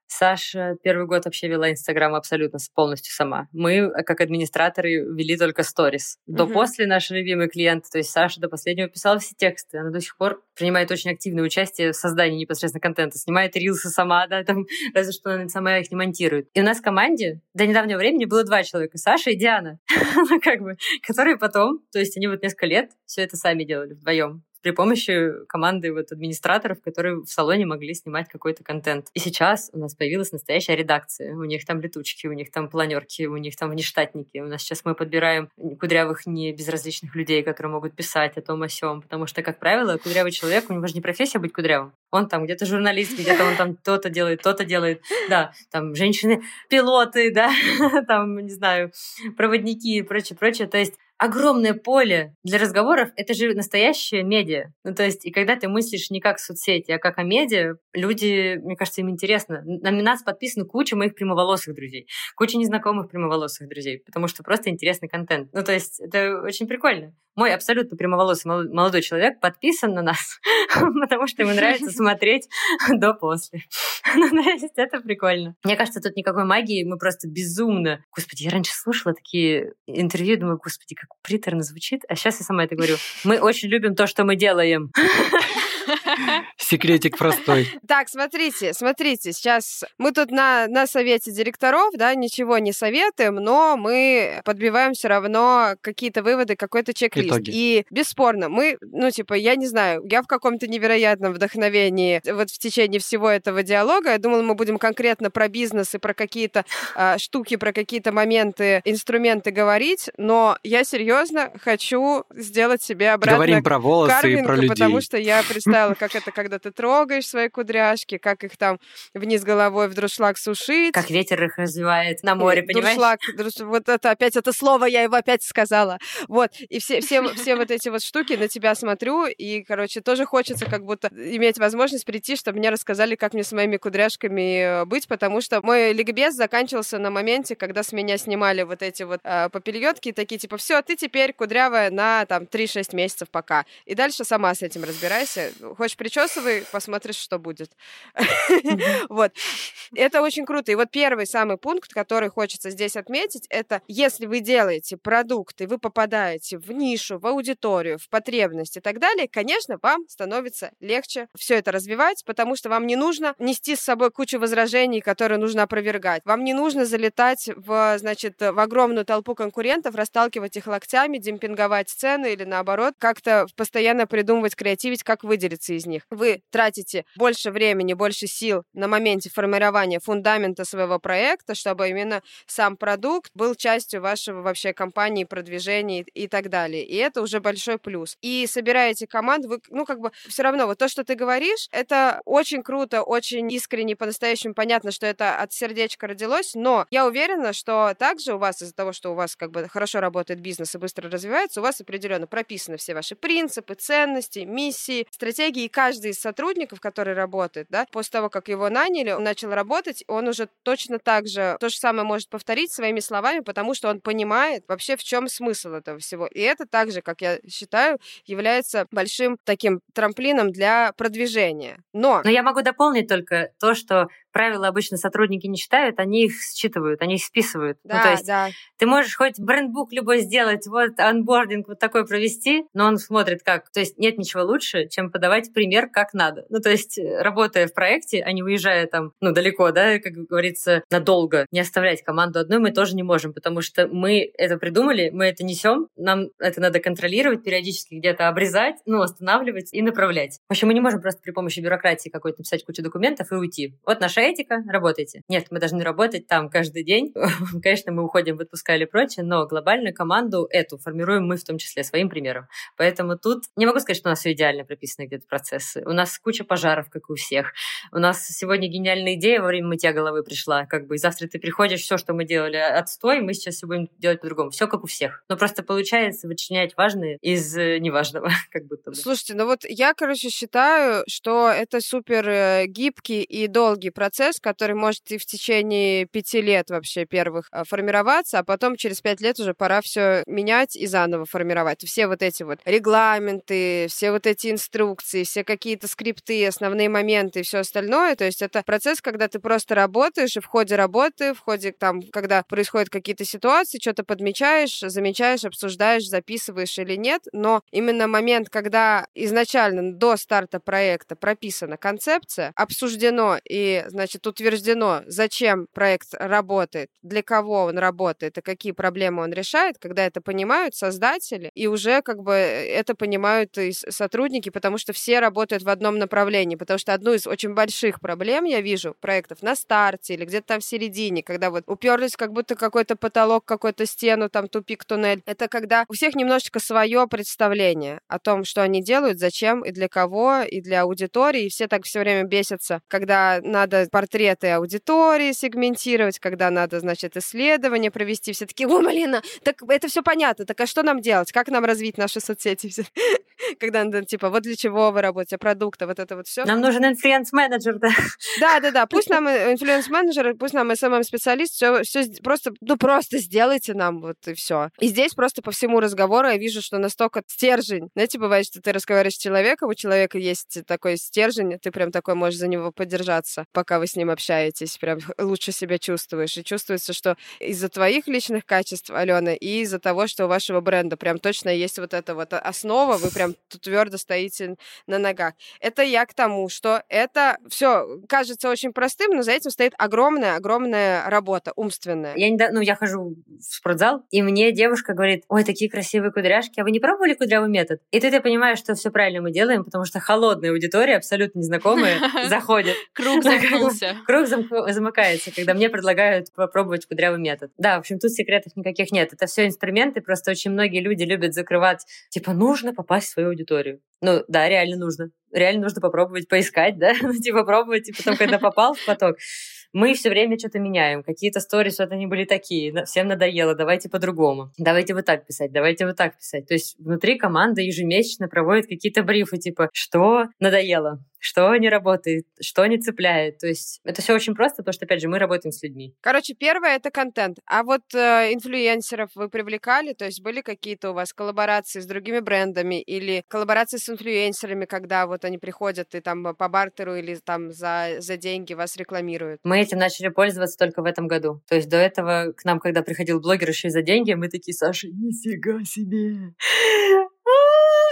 Speaker 1: Саша первый год вообще вела Инстаграм абсолютно полностью сама. Мы, э, как администраторы, вели только сторис. До-после наш любимый клиент, то есть Саша до последнего писала все тексты. Она до сих пор принимает очень активное участие в создании непосредственно контента. Снимает рилсы сама, да, там, разве что она сама их не монтирует. И у нас в команде до недавнего времени было два человека, Саша и Диана, ну, как бы, которые потом, то есть они вот несколько лет все это сами делали вдвоем при помощи команды вот администраторов, которые в салоне могли снимать какой-то контент. И сейчас у нас появилась настоящая редакция. У них там летучки, у них там планерки, у них там внештатники. У нас сейчас мы подбираем кудрявых, не безразличных людей, которые могут писать о том о сём. Потому что, как правило, кудрявый человек, у него же не профессия быть кудрявым. Он там где-то журналист, где-то он там то-то делает, то-то делает. Да, там женщины-пилоты, да, там, не знаю, проводники и прочее, прочее. То есть огромное поле для разговоров — это же настоящее медиа. Ну, то есть, и когда ты мыслишь не как соцсети, а как о медиа, люди, мне кажется, им интересно. На нас подписаны куча моих прямоволосых друзей, куча незнакомых прямоволосых друзей, потому что просто интересный контент. Ну, то есть, это очень прикольно. Мой абсолютно прямоволосый молодой человек подписан на нас, потому что ему нравится смотреть до-после. Ну, то есть, это прикольно. Мне кажется, тут никакой магии, мы просто безумно... Господи, я раньше слушала такие интервью, думаю, господи, как приторно звучит, а сейчас я сама это говорю. Мы очень любим то, что мы делаем.
Speaker 3: Секретик простой.
Speaker 2: Так, смотрите, смотрите, сейчас мы тут на, на совете директоров, да, ничего не советуем, но мы подбиваем все равно какие-то выводы, какой-то чек-лист. И бесспорно, мы, ну, типа, я не знаю, я в каком-то невероятном вдохновении вот в течение всего этого диалога, я думала, мы будем конкретно про бизнес и про какие-то э, штуки, про какие-то моменты, инструменты говорить, но я серьезно хочу сделать себе обратно
Speaker 3: Говорим про волосы и про людей.
Speaker 2: потому что я представила, как это, когда ты трогаешь свои кудряшки, как их там вниз головой в друшлаг сушить.
Speaker 1: Как ветер их развивает на море, понимаешь?
Speaker 2: Друшлаг, друш... вот это опять это слово, я его опять сказала. Вот, и все, все, все вот эти вот штуки на тебя смотрю, и, короче, тоже хочется как будто иметь возможность прийти, чтобы мне рассказали, как мне с моими кудряшками э, быть, потому что мой ликбез заканчивался на моменте, когда с меня снимали вот эти вот э, попельотки, такие типа, все, ты теперь кудрявая на там 3-6 месяцев пока. И дальше сама с этим разбирайся. Хочешь причесывай, посмотришь, что будет. Вот. Это очень круто. И вот первый самый пункт, который хочется здесь отметить, это если вы делаете продукты, вы попадаете в нишу, в аудиторию, в потребность и так далее, конечно, вам становится легче все это развивать, потому что вам не нужно нести с собой кучу возражений, которые нужно опровергать. Вам не нужно залетать в, значит, в огромную толпу конкурентов, расталкивать их локтями, демпинговать цены или наоборот, как-то постоянно придумывать, креативить, как выделиться из них. Вы тратите больше времени, больше сил на моменте формирования фундамента своего проекта, чтобы именно сам продукт был частью вашего вообще компании, продвижения и так далее. И это уже большой плюс. И собираете команду, вы, ну, как бы, все равно, вот то, что ты говоришь, это очень круто, очень искренне, по-настоящему понятно, что это от сердечка родилось, но я уверена, что также у вас из-за того, что у вас как бы хорошо работает бизнес и быстро развивается, у вас определенно прописаны все ваши принципы, ценности, миссии, стратегии, и каждый из сотрудников, который работает, да, после того, как его наняли, он начал работать, он уже точно так же то же самое может повторить своими словами, потому что он понимает вообще, в чем смысл этого всего. И это также, как я считаю, является большим таким трамплином для продвижения. Но...
Speaker 1: Но я могу дополнить только то, что правила обычно сотрудники не читают, они их считывают, они их списывают.
Speaker 2: Да,
Speaker 1: ну, то есть
Speaker 2: да.
Speaker 1: ты можешь хоть брендбук любой сделать, вот анбординг вот такой провести, но он смотрит как. То есть нет ничего лучше, чем подавать пример как надо. Ну, то есть э, работая в проекте, а не уезжая там, ну, далеко, да, как говорится, надолго, не оставлять команду одной мы тоже не можем, потому что мы это придумали, мы это несем, нам это надо контролировать, периодически где-то обрезать, ну, останавливать и направлять. В общем, мы не можем просто при помощи бюрократии какой-то написать кучу документов и уйти. Вот наша этика, работайте. Нет, мы должны работать там каждый день. Конечно, мы уходим в отпуска или прочее, но глобальную команду эту формируем мы в том числе своим примером. Поэтому тут не могу сказать, что у нас все идеально прописаны где-то процессы. У нас куча пожаров, как и у всех. У нас сегодня гениальная идея во время мытья головы пришла. Как бы и завтра ты приходишь, все, что мы делали, отстой, мы сейчас все будем делать по-другому. Все как у всех. Но просто получается вычленять важное из э, неважного, как будто бы.
Speaker 2: Слушайте, ну вот я, короче, считаю, что это супер э, гибкий и долгий процесс, который может и в течение пяти лет вообще первых а, формироваться, а потом через пять лет уже пора все менять и заново формировать. Все вот эти вот регламенты, все вот эти инструкции, все какие-то скрипты, основные моменты и все остальное. То есть это процесс, когда ты просто работаешь, и в ходе работы, в ходе там, когда происходят какие-то ситуации, что-то подмечаешь, замечаешь, обсуждаешь, записываешь или нет. Но именно момент, когда изначально до старта проекта прописана концепция, обсуждено и, значит, значит, утверждено, зачем проект работает, для кого он работает и какие проблемы он решает, когда это понимают создатели, и уже как бы это понимают и сотрудники, потому что все работают в одном направлении, потому что одну из очень больших проблем я вижу проектов на старте или где-то там в середине, когда вот уперлись как будто какой-то потолок, какую-то стену, там тупик, туннель. Это когда у всех немножечко свое представление о том, что они делают, зачем и для кого, и для аудитории, и все так все время бесятся, когда надо портреты аудитории сегментировать, когда надо, значит, исследования провести, все таки о, Малина, так это все понятно, так а что нам делать, как нам развить наши соцсети? Когда надо, типа, вот для чего вы работаете, продукты, вот это вот все.
Speaker 1: Нам нужен инфлюенс-менеджер, да?
Speaker 2: Да, да, да, пусть нам инфлюенс-менеджер, пусть нам SMM-специалист, все, все просто, ну, просто сделайте нам вот и все. И здесь просто по всему разговору я вижу, что настолько стержень. Знаете, бывает, что ты разговариваешь с человеком, у человека есть такой стержень, ты прям такой можешь за него подержаться, пока вы с ним общаетесь, прям лучше себя чувствуешь. И чувствуется, что из-за твоих личных качеств, Алена, и из-за того, что у вашего бренда прям точно есть вот эта вот основа, вы прям твердо стоите на ногах. Это я к тому, что это все кажется очень простым, но за этим стоит огромная-огромная работа умственная.
Speaker 1: Я недавно, ну, я хожу в спортзал, и мне девушка говорит, ой, такие красивые кудряшки, а вы не пробовали кудрявый метод? И тут я понимаю, что все правильно мы делаем, потому что холодная аудитория, абсолютно незнакомая, заходит.
Speaker 4: Круг замкнулся.
Speaker 1: Круг замыкается, когда мне предлагают попробовать кудрявый метод. Да, в общем, тут секретов никаких нет. Это все инструменты, просто очень многие люди любят закрывать, типа, нужно попасть в свою аудиторию. Ну, да, реально нужно. Реально нужно попробовать поискать, да, ну, типа, попробовать, и потом, когда попал в поток, мы все время что-то меняем. Какие-то сторис, вот они были такие, всем надоело, давайте по-другому. Давайте вот так писать, давайте вот так писать. То есть внутри команда ежемесячно проводит какие-то брифы, типа, что надоело, что не работает, что не цепляет. То есть это все очень просто, потому что, опять же, мы работаем с людьми.
Speaker 2: Короче, первое — это контент. А вот э, инфлюенсеров вы привлекали? То есть были какие-то у вас коллаборации с другими брендами или коллаборации с инфлюенсерами, когда вот они приходят и там по бартеру или там за, за деньги вас рекламируют?
Speaker 1: Мы этим начали пользоваться только в этом году. То есть до этого к нам, когда приходил блогер еще и за деньги, мы такие, Саша, нифига себе!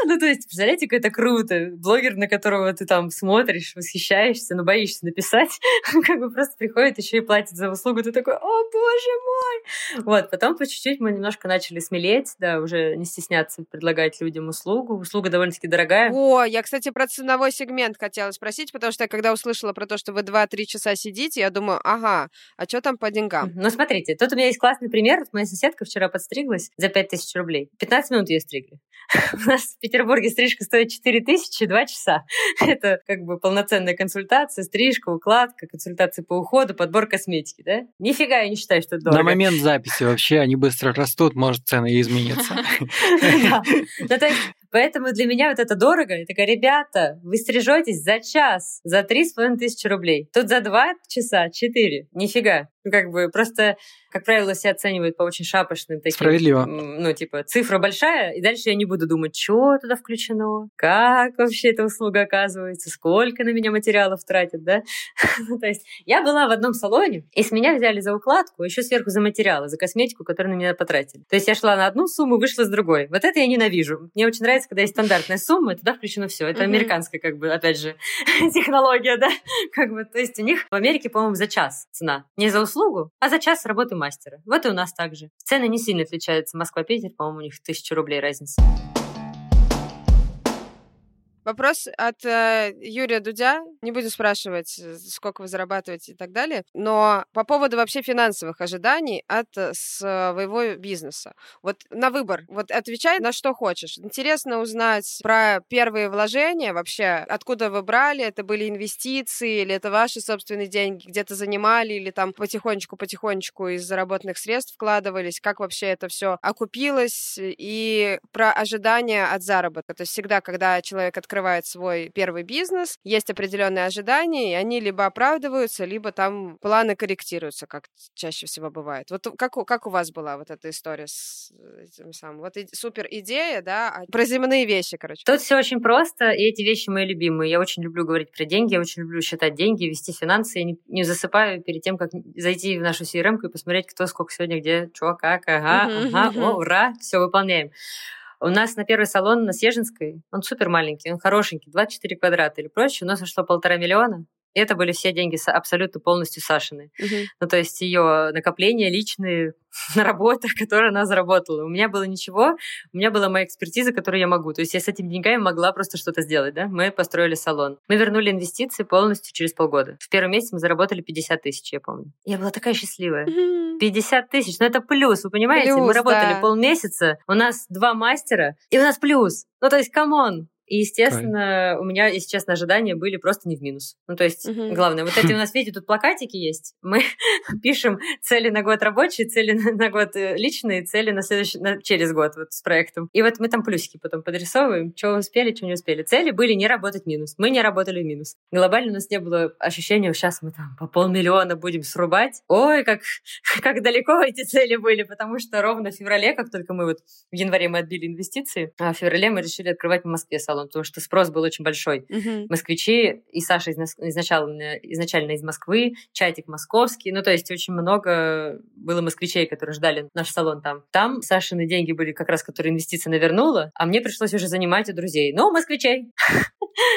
Speaker 1: Ну, то есть, представляете, как это круто. Блогер, на которого ты там смотришь, восхищаешься, но боишься написать, как бы просто приходит еще и платит за услугу. Ты такой, о, боже мой! Вот, потом по чуть-чуть мы немножко начали смелеть, да, уже не стесняться предлагать людям услугу. Услуга довольно-таки дорогая.
Speaker 2: О, я, кстати, про ценовой сегмент хотела спросить, потому что я когда услышала про то, что вы 2-3 часа сидите, я думаю, ага, а что там по деньгам?
Speaker 1: Ну, смотрите, тут у меня есть классный пример. Вот моя соседка вчера подстриглась за 5000 рублей. 15 минут ее стригли. У нас Петербурге стрижка стоит 4 тысячи 2 часа. Это как бы полноценная консультация, стрижка, укладка, консультация по уходу, подбор косметики, да? Нифига я не считаю, что это дорого.
Speaker 3: На момент записи вообще они быстро растут, может цены и изменятся.
Speaker 1: Ну, то есть Поэтому для меня вот это дорого. Я такая, ребята, вы стрижетесь за час, за три с половиной тысячи рублей. Тут за два часа четыре. Нифига. Ну, как бы просто, как правило, все оценивают по очень шапошным таким.
Speaker 3: Справедливо.
Speaker 1: Ну, типа, цифра большая, и дальше я не буду думать, что туда включено, как вообще эта услуга оказывается, сколько на меня материалов тратят, да? Ну, то есть я была в одном салоне, и с меня взяли за укладку, еще сверху за материалы, за косметику, которую на меня потратили. То есть я шла на одну сумму, вышла с другой. Вот это я ненавижу. Мне очень нравится, когда есть стандартная сумма, и туда включено все. Это американская, как бы, опять же, технология, да? Как бы, то есть у них в Америке, по-моему, за час цена. Не за услугу, а за час работы мастера. Вот и у нас также. Цены не сильно отличаются. Москва-Питер, по-моему, у них тысяча рублей разница.
Speaker 2: Вопрос от э, Юрия Дудя. Не буду спрашивать, э, сколько вы зарабатываете и так далее. Но по поводу вообще финансовых ожиданий от э, своего бизнеса. Вот на выбор. Вот отвечай на что хочешь. Интересно узнать про первые вложения вообще. Откуда вы брали? Это были инвестиции или это ваши собственные деньги? Где-то занимали или там потихонечку-потихонечку из заработанных средств вкладывались? Как вообще это все окупилось? И про ожидания от заработка. То есть всегда, когда человек открывает открывает свой первый бизнес, есть определенные ожидания, и они либо оправдываются, либо там планы корректируются, как чаще всего бывает. Вот как, как у вас была вот эта история с э, этим самым? Вот и, супер идея, да, а про земные вещи, короче.
Speaker 1: Тут все очень просто, и эти вещи мои любимые. Я очень люблю говорить про деньги, я очень люблю считать деньги, вести финансы. Я не, не засыпаю перед тем, как зайти в нашу CRM и посмотреть, кто сколько сегодня где, что, как, ага, ага, о, ура, все выполняем. У нас на первый салон на Съезжинской, он супер маленький, он хорошенький, 24 квадрата или проще, у нас ушло полтора миллиона. Это были все деньги абсолютно полностью Сашины.
Speaker 2: Мгм.
Speaker 1: Ну, то есть ее накопления личные на работах, которые она заработала. У меня было ничего, у меня была моя экспертиза, которую я могу. То есть я с этими деньгами могла просто что-то сделать, да? Мы построили салон. Мы вернули инвестиции полностью через полгода. В первом месяце мы заработали 50 тысяч, я помню. Я была такая счастливая.
Speaker 2: Мгм.
Speaker 1: 50 тысяч, ну это плюс, вы понимаете? мы
Speaker 2: Плюс,
Speaker 1: работали
Speaker 2: да.
Speaker 1: полмесяца, у нас два мастера, и у нас плюс. Ну, то есть, come on. И, естественно, у меня, если честно, ожидания были просто не в минус. Ну, то есть,
Speaker 2: Мгм.
Speaker 1: главное, вот эти у нас, видите, тут плакатики есть. Мы пишем цели на год рабочие, цели на, год э, личные, цели на следующий, на- через год вот с проектом. И вот мы там плюсики потом подрисовываем, что успели, что не успели. Цели были не работать в минус. Мы не работали в минус. Глобально у нас не было ощущения, сейчас мы там по полмиллиона будем срубать. Ой, как, как далеко эти цели были, потому что ровно в феврале, как только мы вот в январе мы отбили инвестиции, а в феврале мы решили открывать в Москве салон, потому что спрос был очень большой
Speaker 2: Мгм.
Speaker 1: москвичи, и Саша из нас- изначально, изначально из Москвы, чатик московский, ну, то есть очень много было москвичей, которые ждали наш салон там. Там Сашины деньги были как раз, которые инвестиции навернула, а мне пришлось уже занимать у друзей. Ну, москвичей.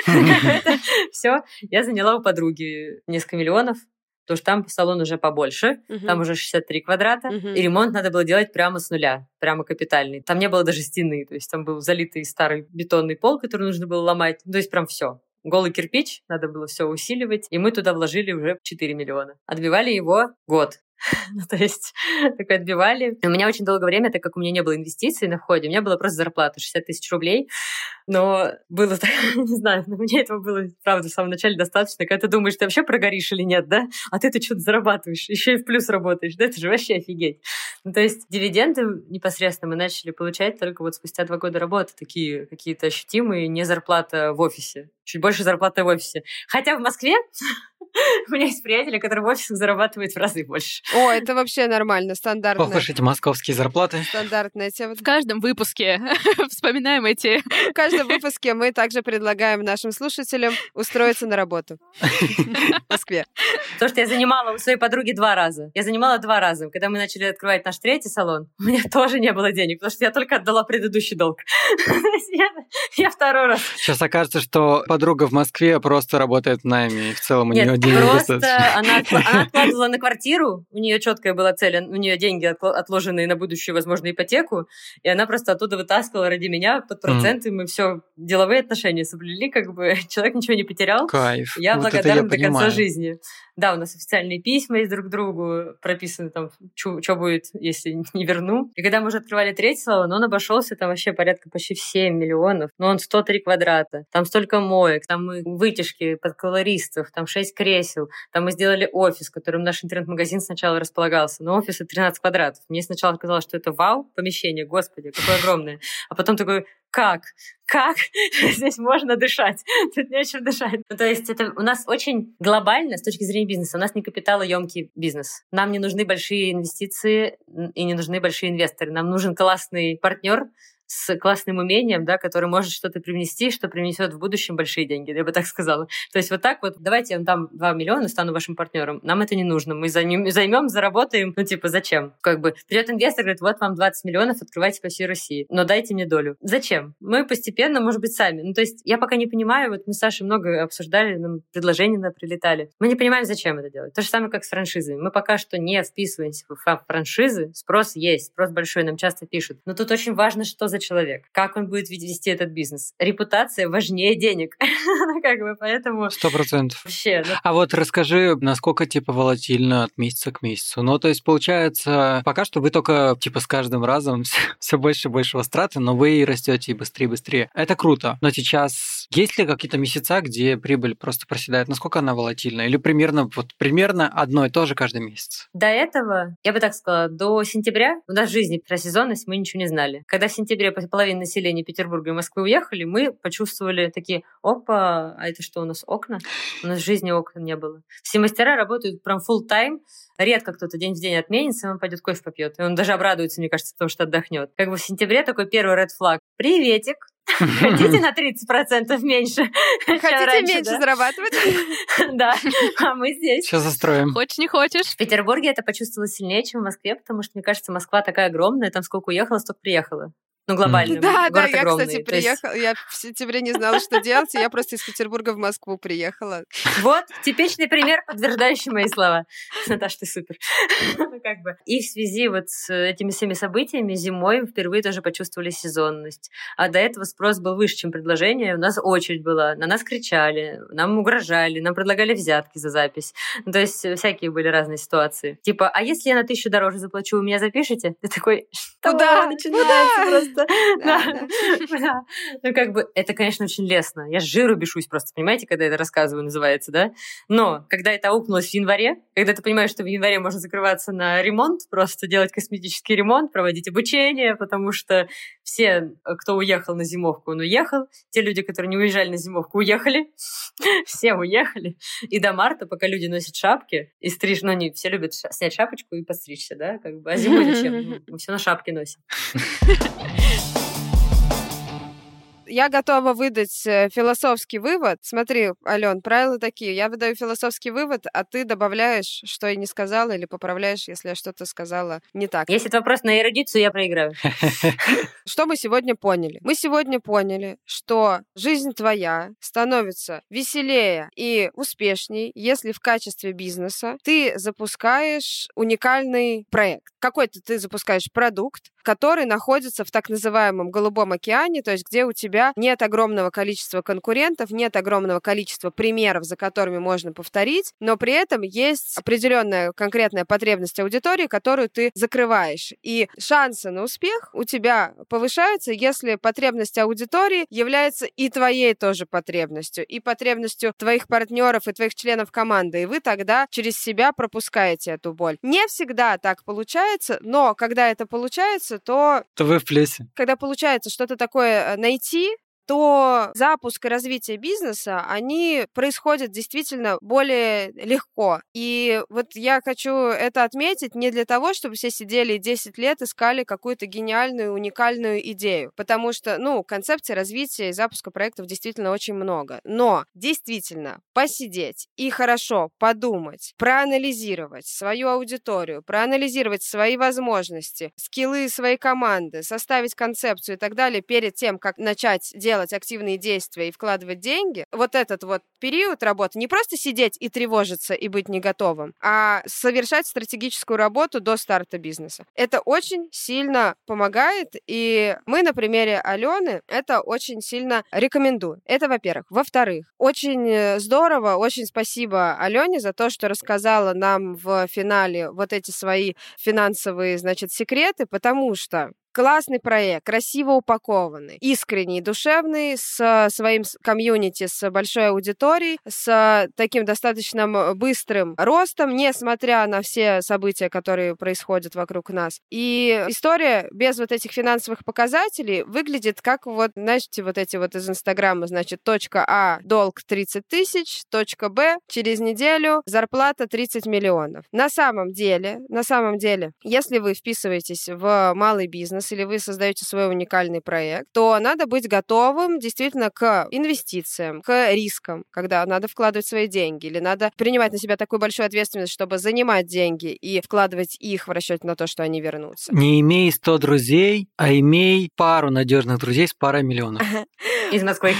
Speaker 1: Все, я заняла у подруги несколько миллионов, потому что там салон уже побольше,
Speaker 2: Мгм.
Speaker 1: там уже 63 квадрата,
Speaker 2: Мгм.
Speaker 1: и ремонт надо было делать прямо с нуля, прямо капитальный. Там не было даже стены, то есть там был залитый старый бетонный пол, который нужно было ломать, то есть прям все. Голый кирпич, надо было все усиливать, и мы туда вложили уже 4 миллиона. Отбивали его год. Ну, то есть, такой отбивали. У меня очень долгое время, так как у меня не было инвестиций на входе, у меня была просто зарплата 60 тысяч рублей. Но было, не знаю, но мне этого было, правда, в самом начале достаточно. Когда ты думаешь, ты вообще прогоришь или нет, да? А ты-то что-то зарабатываешь, еще и в плюс работаешь, да? Это же вообще офигеть. Ну, то есть дивиденды непосредственно мы начали получать только вот спустя два года работы, такие какие-то ощутимые, не зарплата в офисе. Чуть больше зарплаты в офисе. Хотя в Москве у меня есть приятели, которые в офисах зарабатывают в разы больше.
Speaker 2: О, это вообще нормально,
Speaker 3: Ох
Speaker 2: стандартная,
Speaker 3: уж эти московские зарплаты.
Speaker 2: стандартная тема.
Speaker 4: В каждом выпуске вспоминаем эти...
Speaker 2: В каждом выпуске мы также предлагаем нашим слушателям устроиться на работу в Москве.
Speaker 1: То, что я занимала у своей подруги два раза. Я занимала два раза. Когда мы начали открывать наш третий салон, у меня тоже не было денег, потому что я только отдала предыдущий долг. Я, я второй раз.
Speaker 3: Сейчас окажется, что подруга в Москве просто работает в найме, и в целом у
Speaker 1: Нет,
Speaker 3: нее денег
Speaker 1: просто
Speaker 3: достаточно.
Speaker 1: она, она откладывала на квартиру, у нее четкая была цель, у нее деньги отложенные на будущую, возможно, ипотеку, и она просто оттуда вытаскивала ради меня под проценты, мы все деловые отношения соблюли, как бы человек ничего не потерял.
Speaker 3: Кайф.
Speaker 1: Я
Speaker 3: Вот
Speaker 1: благодарна до конца
Speaker 3: понимаю.
Speaker 1: жизни. Да, у нас официальные письма есть друг к другу, прописаны там, что будет, если не верну. И когда мы уже открывали третий салон, он обошелся там вообще порядка почти в 7 миллионов. Но он 103 квадрата. Там столько моек, там мы вытяжки под колористов, там 6 кресел. Там мы сделали офис, которым наш интернет-магазин сначала располагался. Но офис это 13 квадратов. Мне сначала казалось, что это вау, помещение, господи, какое огромное. А потом такой, как? Как здесь можно дышать? Тут нечем дышать. Ну, то есть это у нас очень глобально с точки зрения бизнеса. У нас не капиталоемкий бизнес. Нам не нужны большие инвестиции и не нужны большие инвесторы. Нам нужен классный партнер, с классным умением, да, который может что-то привнести, что принесет в будущем большие деньги, я бы так сказала. То есть вот так вот, давайте я вам дам 2 миллиона, стану вашим партнером. Нам это не нужно. Мы займем, заработаем. Ну, типа, зачем? Как бы придет инвестор, говорит, вот вам 20 миллионов, открывайте по всей России. Но дайте мне долю. Зачем? Мы постепенно, может быть, сами. Ну, то есть я пока не понимаю, вот мы с Сашей много обсуждали, нам предложения на прилетали. Мы не понимаем, зачем это делать. То же самое, как с франшизами. Мы пока что не вписываемся в франшизы. Спрос есть, спрос большой, нам часто пишут. Но тут очень важно, что за человек, как он будет вести этот бизнес. Репутация важнее денег. Ну, как бы, поэтому
Speaker 3: Сто процентов.
Speaker 1: вообще, ну,
Speaker 3: А вот расскажи, насколько типа волатильно от месяца к месяцу. Ну, то есть, получается, пока что вы только типа с каждым разом все больше и больше у вас траты, но вы растете и быстрее и быстрее. Это круто. Но сейчас есть ли какие-то месяца, где прибыль просто проседает? Насколько она волатильна? Или примерно вот примерно одно и то же каждый месяц?
Speaker 1: До этого, я бы так сказала, до сентября у нас в жизни про сезонность мы ничего не знали. Когда в сентябре половина населения Петербурга и Москвы уехали, мы почувствовали такие, опа, а это что, у нас окна? У нас в жизни окон не было. Все мастера работают прям full time Редко кто-то день в день отменится, и он пойдет кофе попьет. И он даже обрадуется, мне кажется, потому что отдохнет. Как бы в сентябре такой первый red флаг. Приветик! Хотите на 30% меньше?
Speaker 2: Хотите
Speaker 1: раньше,
Speaker 2: меньше
Speaker 1: да?
Speaker 2: зарабатывать?
Speaker 1: Да, а мы здесь.
Speaker 3: Сейчас застроим.
Speaker 4: Хочешь, не хочешь?
Speaker 1: В Петербурге это почувствовала сильнее, чем в Москве, потому что, мне кажется, Москва такая огромная, там сколько уехала, столько приехала. Ну, глобально.
Speaker 2: Да, да,
Speaker 1: город
Speaker 2: я,
Speaker 1: огромный.
Speaker 2: кстати,
Speaker 1: То есть-
Speaker 2: приехала, я в сентябре не знала, что делать, и я просто из Петербурга в Москву приехала.
Speaker 1: Вот, типичный пример, подтверждающий мои слова. Наташ, ты супер. Ну, как бы. И в связи вот с этими всеми событиями зимой впервые тоже почувствовали сезонность. А до этого спрос был выше, чем предложение. У нас очередь была, на нас кричали, нам угрожали, нам предлагали взятки за запись. Ну, То есть всякие были разные ситуации. Типа, а если я на тысячу дороже заплачу, вы меня запишете? Ты такой, что
Speaker 2: Куда?
Speaker 1: начинается
Speaker 2: Куда?
Speaker 1: просто?
Speaker 2: Да,
Speaker 1: Да. Ну, как бы, это, конечно, очень лестно. Я с жиру бешусь просто, понимаете, когда это рассказываю, называется, да? Но, когда это аукнулось в январе, когда ты понимаешь, что в январе можно закрываться на ремонт, просто делать косметический ремонт, проводить обучение, потому что все, кто уехал на зимовку, он уехал. Те люди, которые не уезжали на зимовку, уехали. Все уехали. И до марта, пока люди носят шапки и стриж, ну, не все любят снять шапочку и постричься, да, как бы. А зимой зачем? Ну, Мы все на шапке носим.
Speaker 2: Я готова выдать э, философский вывод. Смотри, Ален, правила такие. Я выдаю философский вывод, а ты добавляешь, что я не сказала, или поправляешь, если я что-то сказала не так.
Speaker 1: Если это вопрос на эрудицию, я проиграю.
Speaker 2: Что мы сегодня поняли? Мы сегодня поняли, что жизнь твоя становится веселее и успешней, если в качестве бизнеса ты запускаешь уникальный проект. Какой-то ты запускаешь продукт, который находится в так называемом голубом океане, то есть где у тебя нет огромного количества конкурентов, нет огромного количества примеров, за которыми можно повторить, но при этом есть определенная конкретная потребность аудитории, которую ты закрываешь. И шансы на успех у тебя повышаются, если потребность аудитории является и твоей тоже потребностью, и потребностью твоих партнеров и твоих членов команды, и вы тогда через себя пропускаете эту боль. Не всегда так получается, но когда это получается, то
Speaker 3: То вы в плюсе.
Speaker 2: когда получается что-то такое э, найти, то запуск и развитие бизнеса, они происходят действительно более легко. И вот я хочу это отметить не для того, чтобы все сидели и 10 лет искали какую-то гениальную, уникальную идею, потому что, ну, концепции развития и запуска проектов действительно очень много. Но действительно посидеть и хорошо подумать, проанализировать свою аудиторию, проанализировать свои возможности, скиллы своей команды, составить концепцию и так далее перед тем, как начать делать активные действия и вкладывать деньги, вот этот вот период работы, не просто сидеть и тревожиться и быть не готовым, а совершать стратегическую работу до старта бизнеса. Это очень сильно помогает, и мы на примере Алены это очень сильно рекомендуем. Это, во-первых. Во-вторых, очень здорово, очень спасибо Алене за то, что рассказала нам в финале вот эти свои финансовые, значит, секреты, потому что Классный проект, красиво упакованный, искренний, душевный, с своим с- комьюнити, с большой аудиторией, с таким достаточно быстрым ростом, несмотря на все события, которые происходят вокруг нас. И история без вот этих финансовых показателей выглядит как вот, знаете, вот эти вот из Инстаграма, значит, точка А, долг 30 тысяч, точка Б, через неделю зарплата 30 миллионов. На самом деле, на самом деле, если вы вписываетесь в малый бизнес или вы создаете свой уникальный проект, то надо быть готовым действительно к инвестициям, к рискам, когда надо вкладывать свои деньги, или надо принимать на себя такую большую ответственность, чтобы занимать деньги и вкладывать их в расчете на то, что они вернутся.
Speaker 3: Не имей 100 друзей, а имей пару надежных друзей с парой миллионов.
Speaker 1: Из Москвы.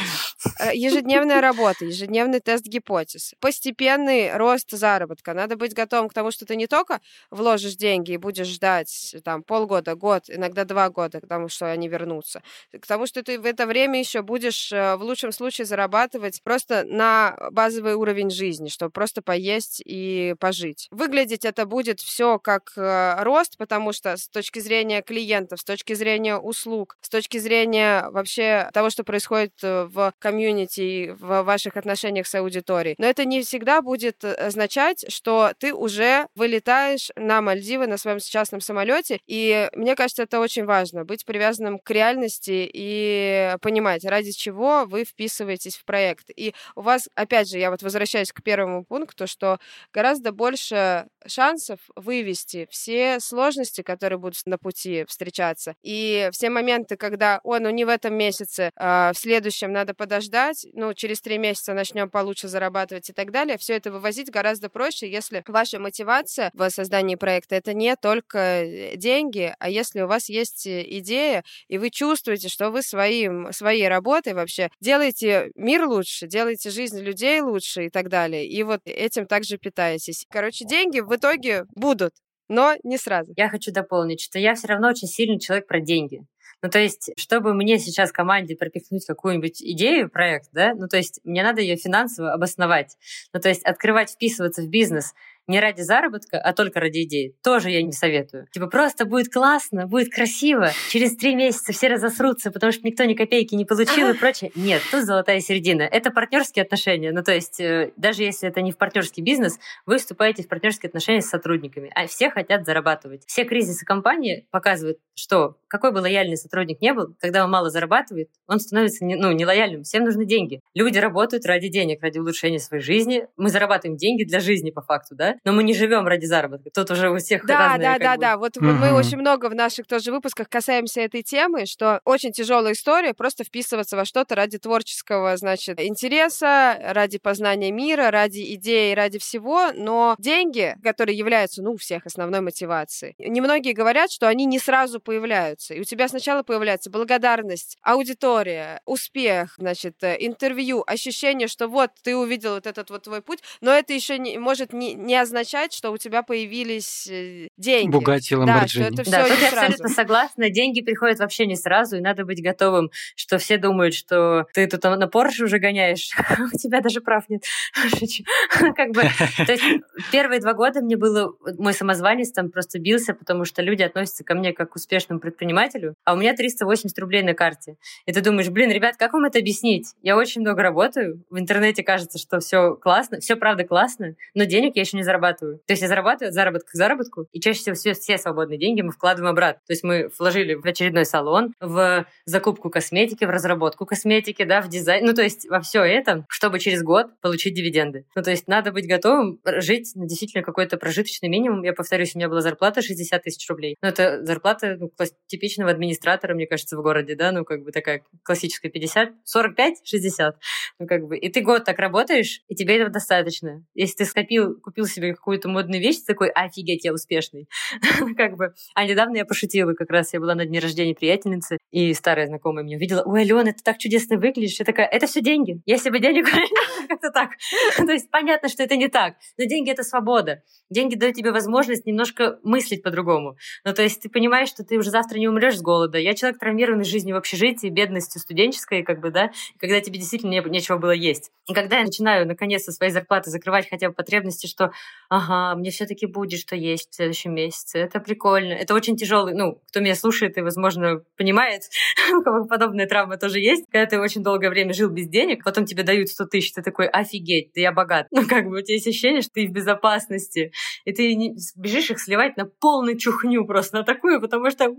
Speaker 2: Э, Ежедневная работа, ежедневный тест гипотез, постепенный рост заработка. Надо быть готовым к тому, что ты не только вложишь деньги и будешь ждать там полгода, год, иногда два года, к тому, что они вернутся, к тому, что ты в это время еще будешь э, в лучшем случае зарабатывать просто на базовый уровень жизни, чтобы просто поесть и пожить. Выглядеть это будет все как э, рост, потому что с точки зрения клиентов, с точки зрения услуг, с точки зрения вообще того, что происходит э, в комьюнити, в ваших отношениях с аудиторией. Но это не всегда будет э, означать, что ты уже вылетаешь на Мальдивы на своем частном самолете. И мне кажется, это очень важно, быть привязанным к реальности и понимать, ради чего вы вписываетесь в проект. И у вас, опять же, я вот возвращаюсь к первому пункту, что гораздо больше шансов вывести все сложности, которые будут на пути встречаться, и все моменты, когда, о, ну не в этом месяце, а в следующем надо подождать, ну через три месяца начнем получше зарабатывать и так далее, все это вывозить гораздо проще, если ваша мотивация в создании проекта это не только э, деньги, а если у вас есть э, идея, и вы чувствуете, что вы своим, своей работой вообще делаете мир лучше, делаете жизнь людей лучше и так далее, и вот этим также питаетесь. Короче, деньги в итоге будут, но не сразу.
Speaker 1: Я хочу дополнить, что я все равно очень сильный человек про деньги. Ну, то есть, чтобы мне сейчас команде пропихнуть какую-нибудь идею, проект, да, ну, то есть, мне надо ее финансово обосновать. Ну, то есть, открывать, вписываться в бизнес не ради заработка, а только ради идеи. Тоже я не советую. Типа просто будет классно, будет красиво. Через три месяца все разосрутся, потому что никто ни копейки не получил и прочее. Нет, тут золотая середина. Это партнерские отношения. Ну, то есть, э, даже если это не в партнерский бизнес, вы вступаете в партнерские отношения с сотрудниками. А все хотят зарабатывать. Все кризисы компании показывают, что какой бы лояльный сотрудник не был, когда он мало зарабатывает, он становится не, ну, нелояльным. Всем нужны деньги. Люди работают ради денег, ради улучшения своей жизни. Мы зарабатываем деньги для жизни по факту, да? Но мы не живем ради заработка. Тут уже у всех
Speaker 2: да,
Speaker 1: разные,
Speaker 2: да, да,
Speaker 1: бы.
Speaker 2: да. Вот, вот мы очень много в наших тоже выпусках касаемся этой темы, что очень тяжелая история просто вписываться во что-то ради творческого, значит, интереса, ради познания мира, ради идеи, ради всего. Но деньги, которые являются, ну, у всех основной мотивацией, немногие говорят, что они не сразу появляются. И у тебя сначала появляется благодарность, аудитория, успех, значит, э, интервью, ощущение, что вот ты увидел вот этот вот твой путь, но это еще не, может не, не означать, что у тебя появились э, деньги.
Speaker 3: Бугати
Speaker 2: Да, что это все
Speaker 1: да,
Speaker 2: не
Speaker 1: тут я
Speaker 2: сразу.
Speaker 1: абсолютно согласна. Деньги приходят вообще не сразу, и надо быть готовым, что все думают, что ты тут на Порше уже гоняешь, у тебя даже прав нет. Шучу. Как бы, то есть первые два года мне было, мой самозванец там просто бился, потому что люди относятся ко мне как к успешному предпринимателю, а у меня 380 рублей на карте. И ты думаешь, блин, ребят, как вам это объяснить? Я очень много работаю, в интернете кажется, что все классно, все правда классно, но денег я еще не зарабатываю. То есть я зарабатываю от заработка к заработку, и чаще всего все, все свободные деньги мы вкладываем обратно. То есть мы вложили в очередной салон, в закупку косметики, в разработку косметики, да, в дизайн, ну то есть во все это, чтобы через год получить дивиденды. Ну то есть надо быть готовым жить на действительно какой-то прожиточный минимум. Я повторюсь, у меня была зарплата 60 тысяч рублей. Но это зарплата ну, типичного администратора, мне кажется, в городе, да, ну как бы такая классическая 50, 45, 60. Ну как бы, и ты год так работаешь, и тебе этого достаточно. Если ты скопил, купил себе какую-то модную вещь, такой, офигеть, я успешный. как бы. А недавно я пошутила, как раз я была на дне рождения приятельницы, и старая знакомая меня увидела, ой, Алена, ты так чудесно выглядишь. Я такая, это все деньги. Если бы денег как-то так. То есть понятно, что это не так. Но деньги — это свобода. Деньги дают тебе возможность немножко мыслить по-другому. Ну, то есть ты понимаешь, что ты уже завтра не умрешь с голода. Я человек, травмированный жизнью в общежитии, бедностью студенческой, как бы, да, когда тебе действительно не, нечего было есть. И когда я начинаю, наконец-то, своей зарплаты закрывать хотя бы потребности, что, ага, мне все таки будет что есть в следующем месяце, это прикольно. Это очень тяжелый, ну, кто меня слушает и, возможно, понимает, у кого подобная травма тоже есть. Когда ты очень долгое время жил без денег, потом тебе дают 100 тысяч, ты такой, офигеть, да я богат. Ну, как бы у тебя есть ощущение, что ты в безопасности. И ты не, бежишь их сливать на полную чухню просто, на такую, потому что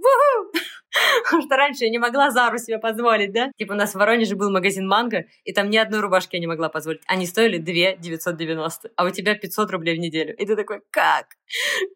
Speaker 1: Потому что раньше я не могла Зару себе позволить, да? Типа у нас в Воронеже был магазин Манго, и там ни одной рубашки я не могла позволить. Они стоили 2 990, а у тебя 500 рублей в неделю. И ты такой, как?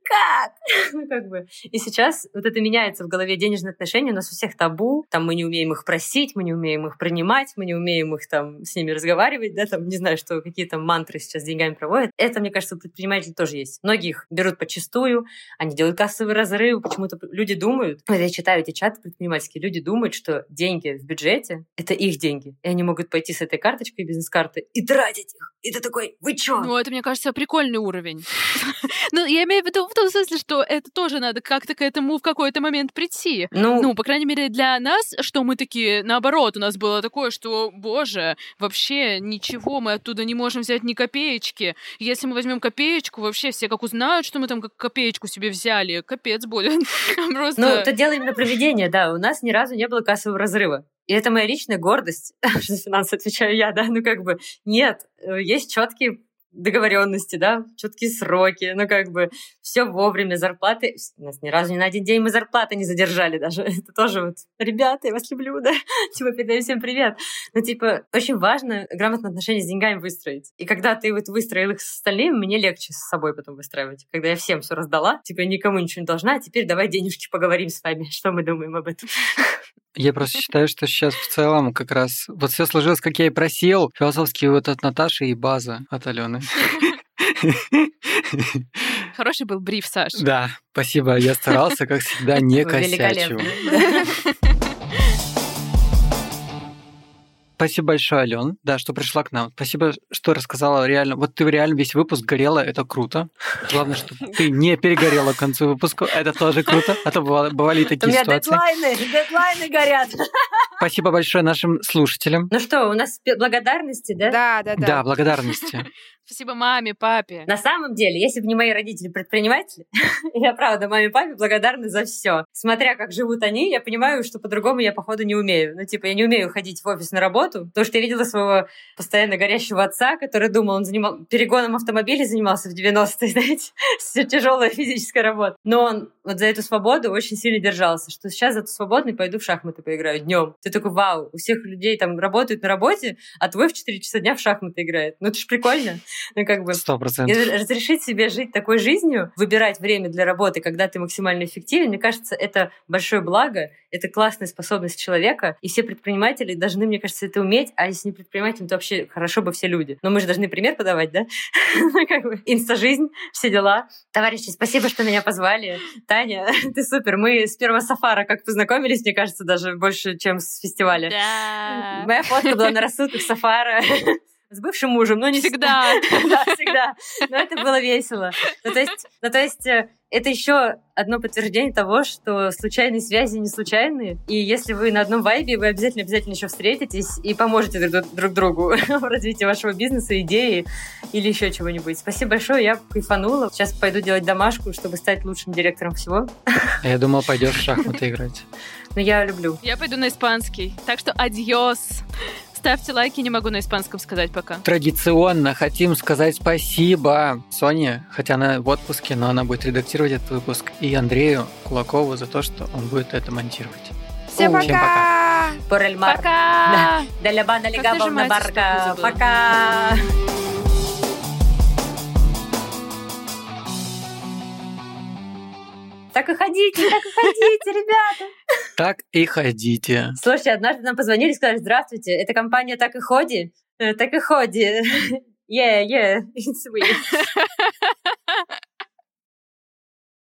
Speaker 1: Как? Ну, как бы. И сейчас вот это меняется в голове денежные отношения. У нас у всех табу. Там мы не умеем их просить, мы не умеем их принимать, мы не умеем их там с ними разговаривать, да, там, не знаю, что какие то мантры сейчас деньгами проводят. Это, мне кажется, у предпринимателей тоже есть. Многие их берут почастую, они делают кассовый разрыв. Почему-то люди думают, когда я читаю эти чаты предпринимательские, люди думают, что деньги в бюджете — это их деньги. И они могут пойти с этой карточкой, бизнес-карты, и тратить их. И ты такой, вы чё?
Speaker 4: Ну, это, мне кажется, прикольный уровень. Ну, я имею в виду в том смысле, что это тоже надо как-то к этому в какой-то момент прийти.
Speaker 1: Ну,
Speaker 4: Ну, по крайней мере, для нас, что мы такие, наоборот, у нас было такое, что, боже, вообще ничего, мы оттуда не можем взять ни копеечки. Если мы возьмем копеечку, вообще все как узнают, что мы там как копеечку себе взяли, капец будет. Просто...
Speaker 1: ну, это дело именно проведения, да. У нас ни разу не было кассового разрыва. И это моя личная гордость, что за финансы отвечаю я, да, ну как бы нет, э, есть четкие договоренности, да, четкие сроки, ну как бы все вовремя, зарплаты. У нас ни разу ни на один день мы зарплаты не задержали даже. Это тоже вот, ребята, я вас люблю, да, типа передаю всем привет. Ну типа очень важно грамотно отношения с деньгами выстроить. И когда ты вот выстроил их с остальными, мне легче с собой потом выстраивать. Когда я всем все раздала, типа никому ничего не должна, а теперь давай денежки поговорим с вами, что мы думаем об этом.
Speaker 3: Я просто считаю, что сейчас в целом как раз вот все сложилось, как я и просил. Философский вот от Наташи и база от Алены.
Speaker 4: Хороший был бриф, Саш.
Speaker 3: Да, спасибо. Я старался, как всегда, не косячу. Спасибо большое, Ален, да, что пришла к нам. Спасибо, что рассказала реально. Вот ты реально весь выпуск горела, это круто. Главное, что ты не перегорела к концу выпуска, это тоже круто. А то бывали, бывали такие ситуации.
Speaker 1: У меня дедлайны, дедлайны горят.
Speaker 3: Спасибо большое нашим слушателям.
Speaker 1: Ну что, у нас благодарности, да?
Speaker 2: Да, да, да.
Speaker 3: Да, благодарности.
Speaker 4: Спасибо маме, папе.
Speaker 1: На самом деле, если бы не мои родители предприниматели, я правда маме и папе благодарна за все. Смотря как живут они, я понимаю, что по-другому я, походу, не умею. Ну, типа, я не умею ходить в офис на работу, потому что я видела своего постоянно горящего отца, который думал, он занимал перегоном автомобилей занимался в 90-е, знаете, все тяжелая физическая работа. Но он вот за эту свободу очень сильно держался, что сейчас зато свободный пойду в шахматы поиграю днем. Ты такой, вау, у всех людей там работают на работе, а твой в 4 часа дня в шахматы играет. Ну, это ж прикольно. Ну, как бы...
Speaker 3: Сто процентов.
Speaker 1: Разрешить себе жить такой жизнью, выбирать время для работы, когда ты максимально эффективен, мне кажется, это большое благо, это классная способность человека, и все предприниматели должны, мне кажется, это уметь, а если не предприниматель, то вообще хорошо бы все люди. Но мы же должны пример подавать, да? Бы инста-жизнь, все дела. Товарищи, спасибо, что меня позвали. Таня, ты супер. Мы с первого сафара как познакомились, мне кажется, даже больше, чем с фестиваля.
Speaker 4: Да.
Speaker 1: Моя фотка была на рассудках сафара с бывшим мужем, но не
Speaker 4: Всегда.
Speaker 1: Да, всегда. Но это было весело. Ну, то есть, ну, то есть э, это еще одно подтверждение того, что случайные связи не случайные. И если вы на одном вайбе, вы обязательно обязательно еще встретитесь и поможете друг, друг другу в развитии вашего бизнеса, идеи или еще чего-нибудь. Спасибо большое, я кайфанула. Сейчас пойду делать домашку, чтобы стать лучшим директором всего.
Speaker 3: Я думал, пойдешь в шахматы играть.
Speaker 1: Но я люблю.
Speaker 4: Я пойду на испанский. Так что адьос. Ставьте лайки, не могу на испанском сказать пока.
Speaker 3: Традиционно хотим сказать спасибо Соне, хотя она в отпуске, но она будет редактировать этот выпуск, и Андрею Кулакову за то, что он будет это монтировать.
Speaker 2: Всем
Speaker 3: Всем
Speaker 2: пока!
Speaker 1: Por el mar.
Speaker 4: Пока!
Speaker 1: De la banda barca. Пока! Так и ходите, так и ходите, ребята.
Speaker 3: Так и ходите.
Speaker 1: Слушайте, однажды нам позвонили и сказали, здравствуйте, это компания «Так и ходи». Э, Так и ходи. Yeah, yeah, it's we.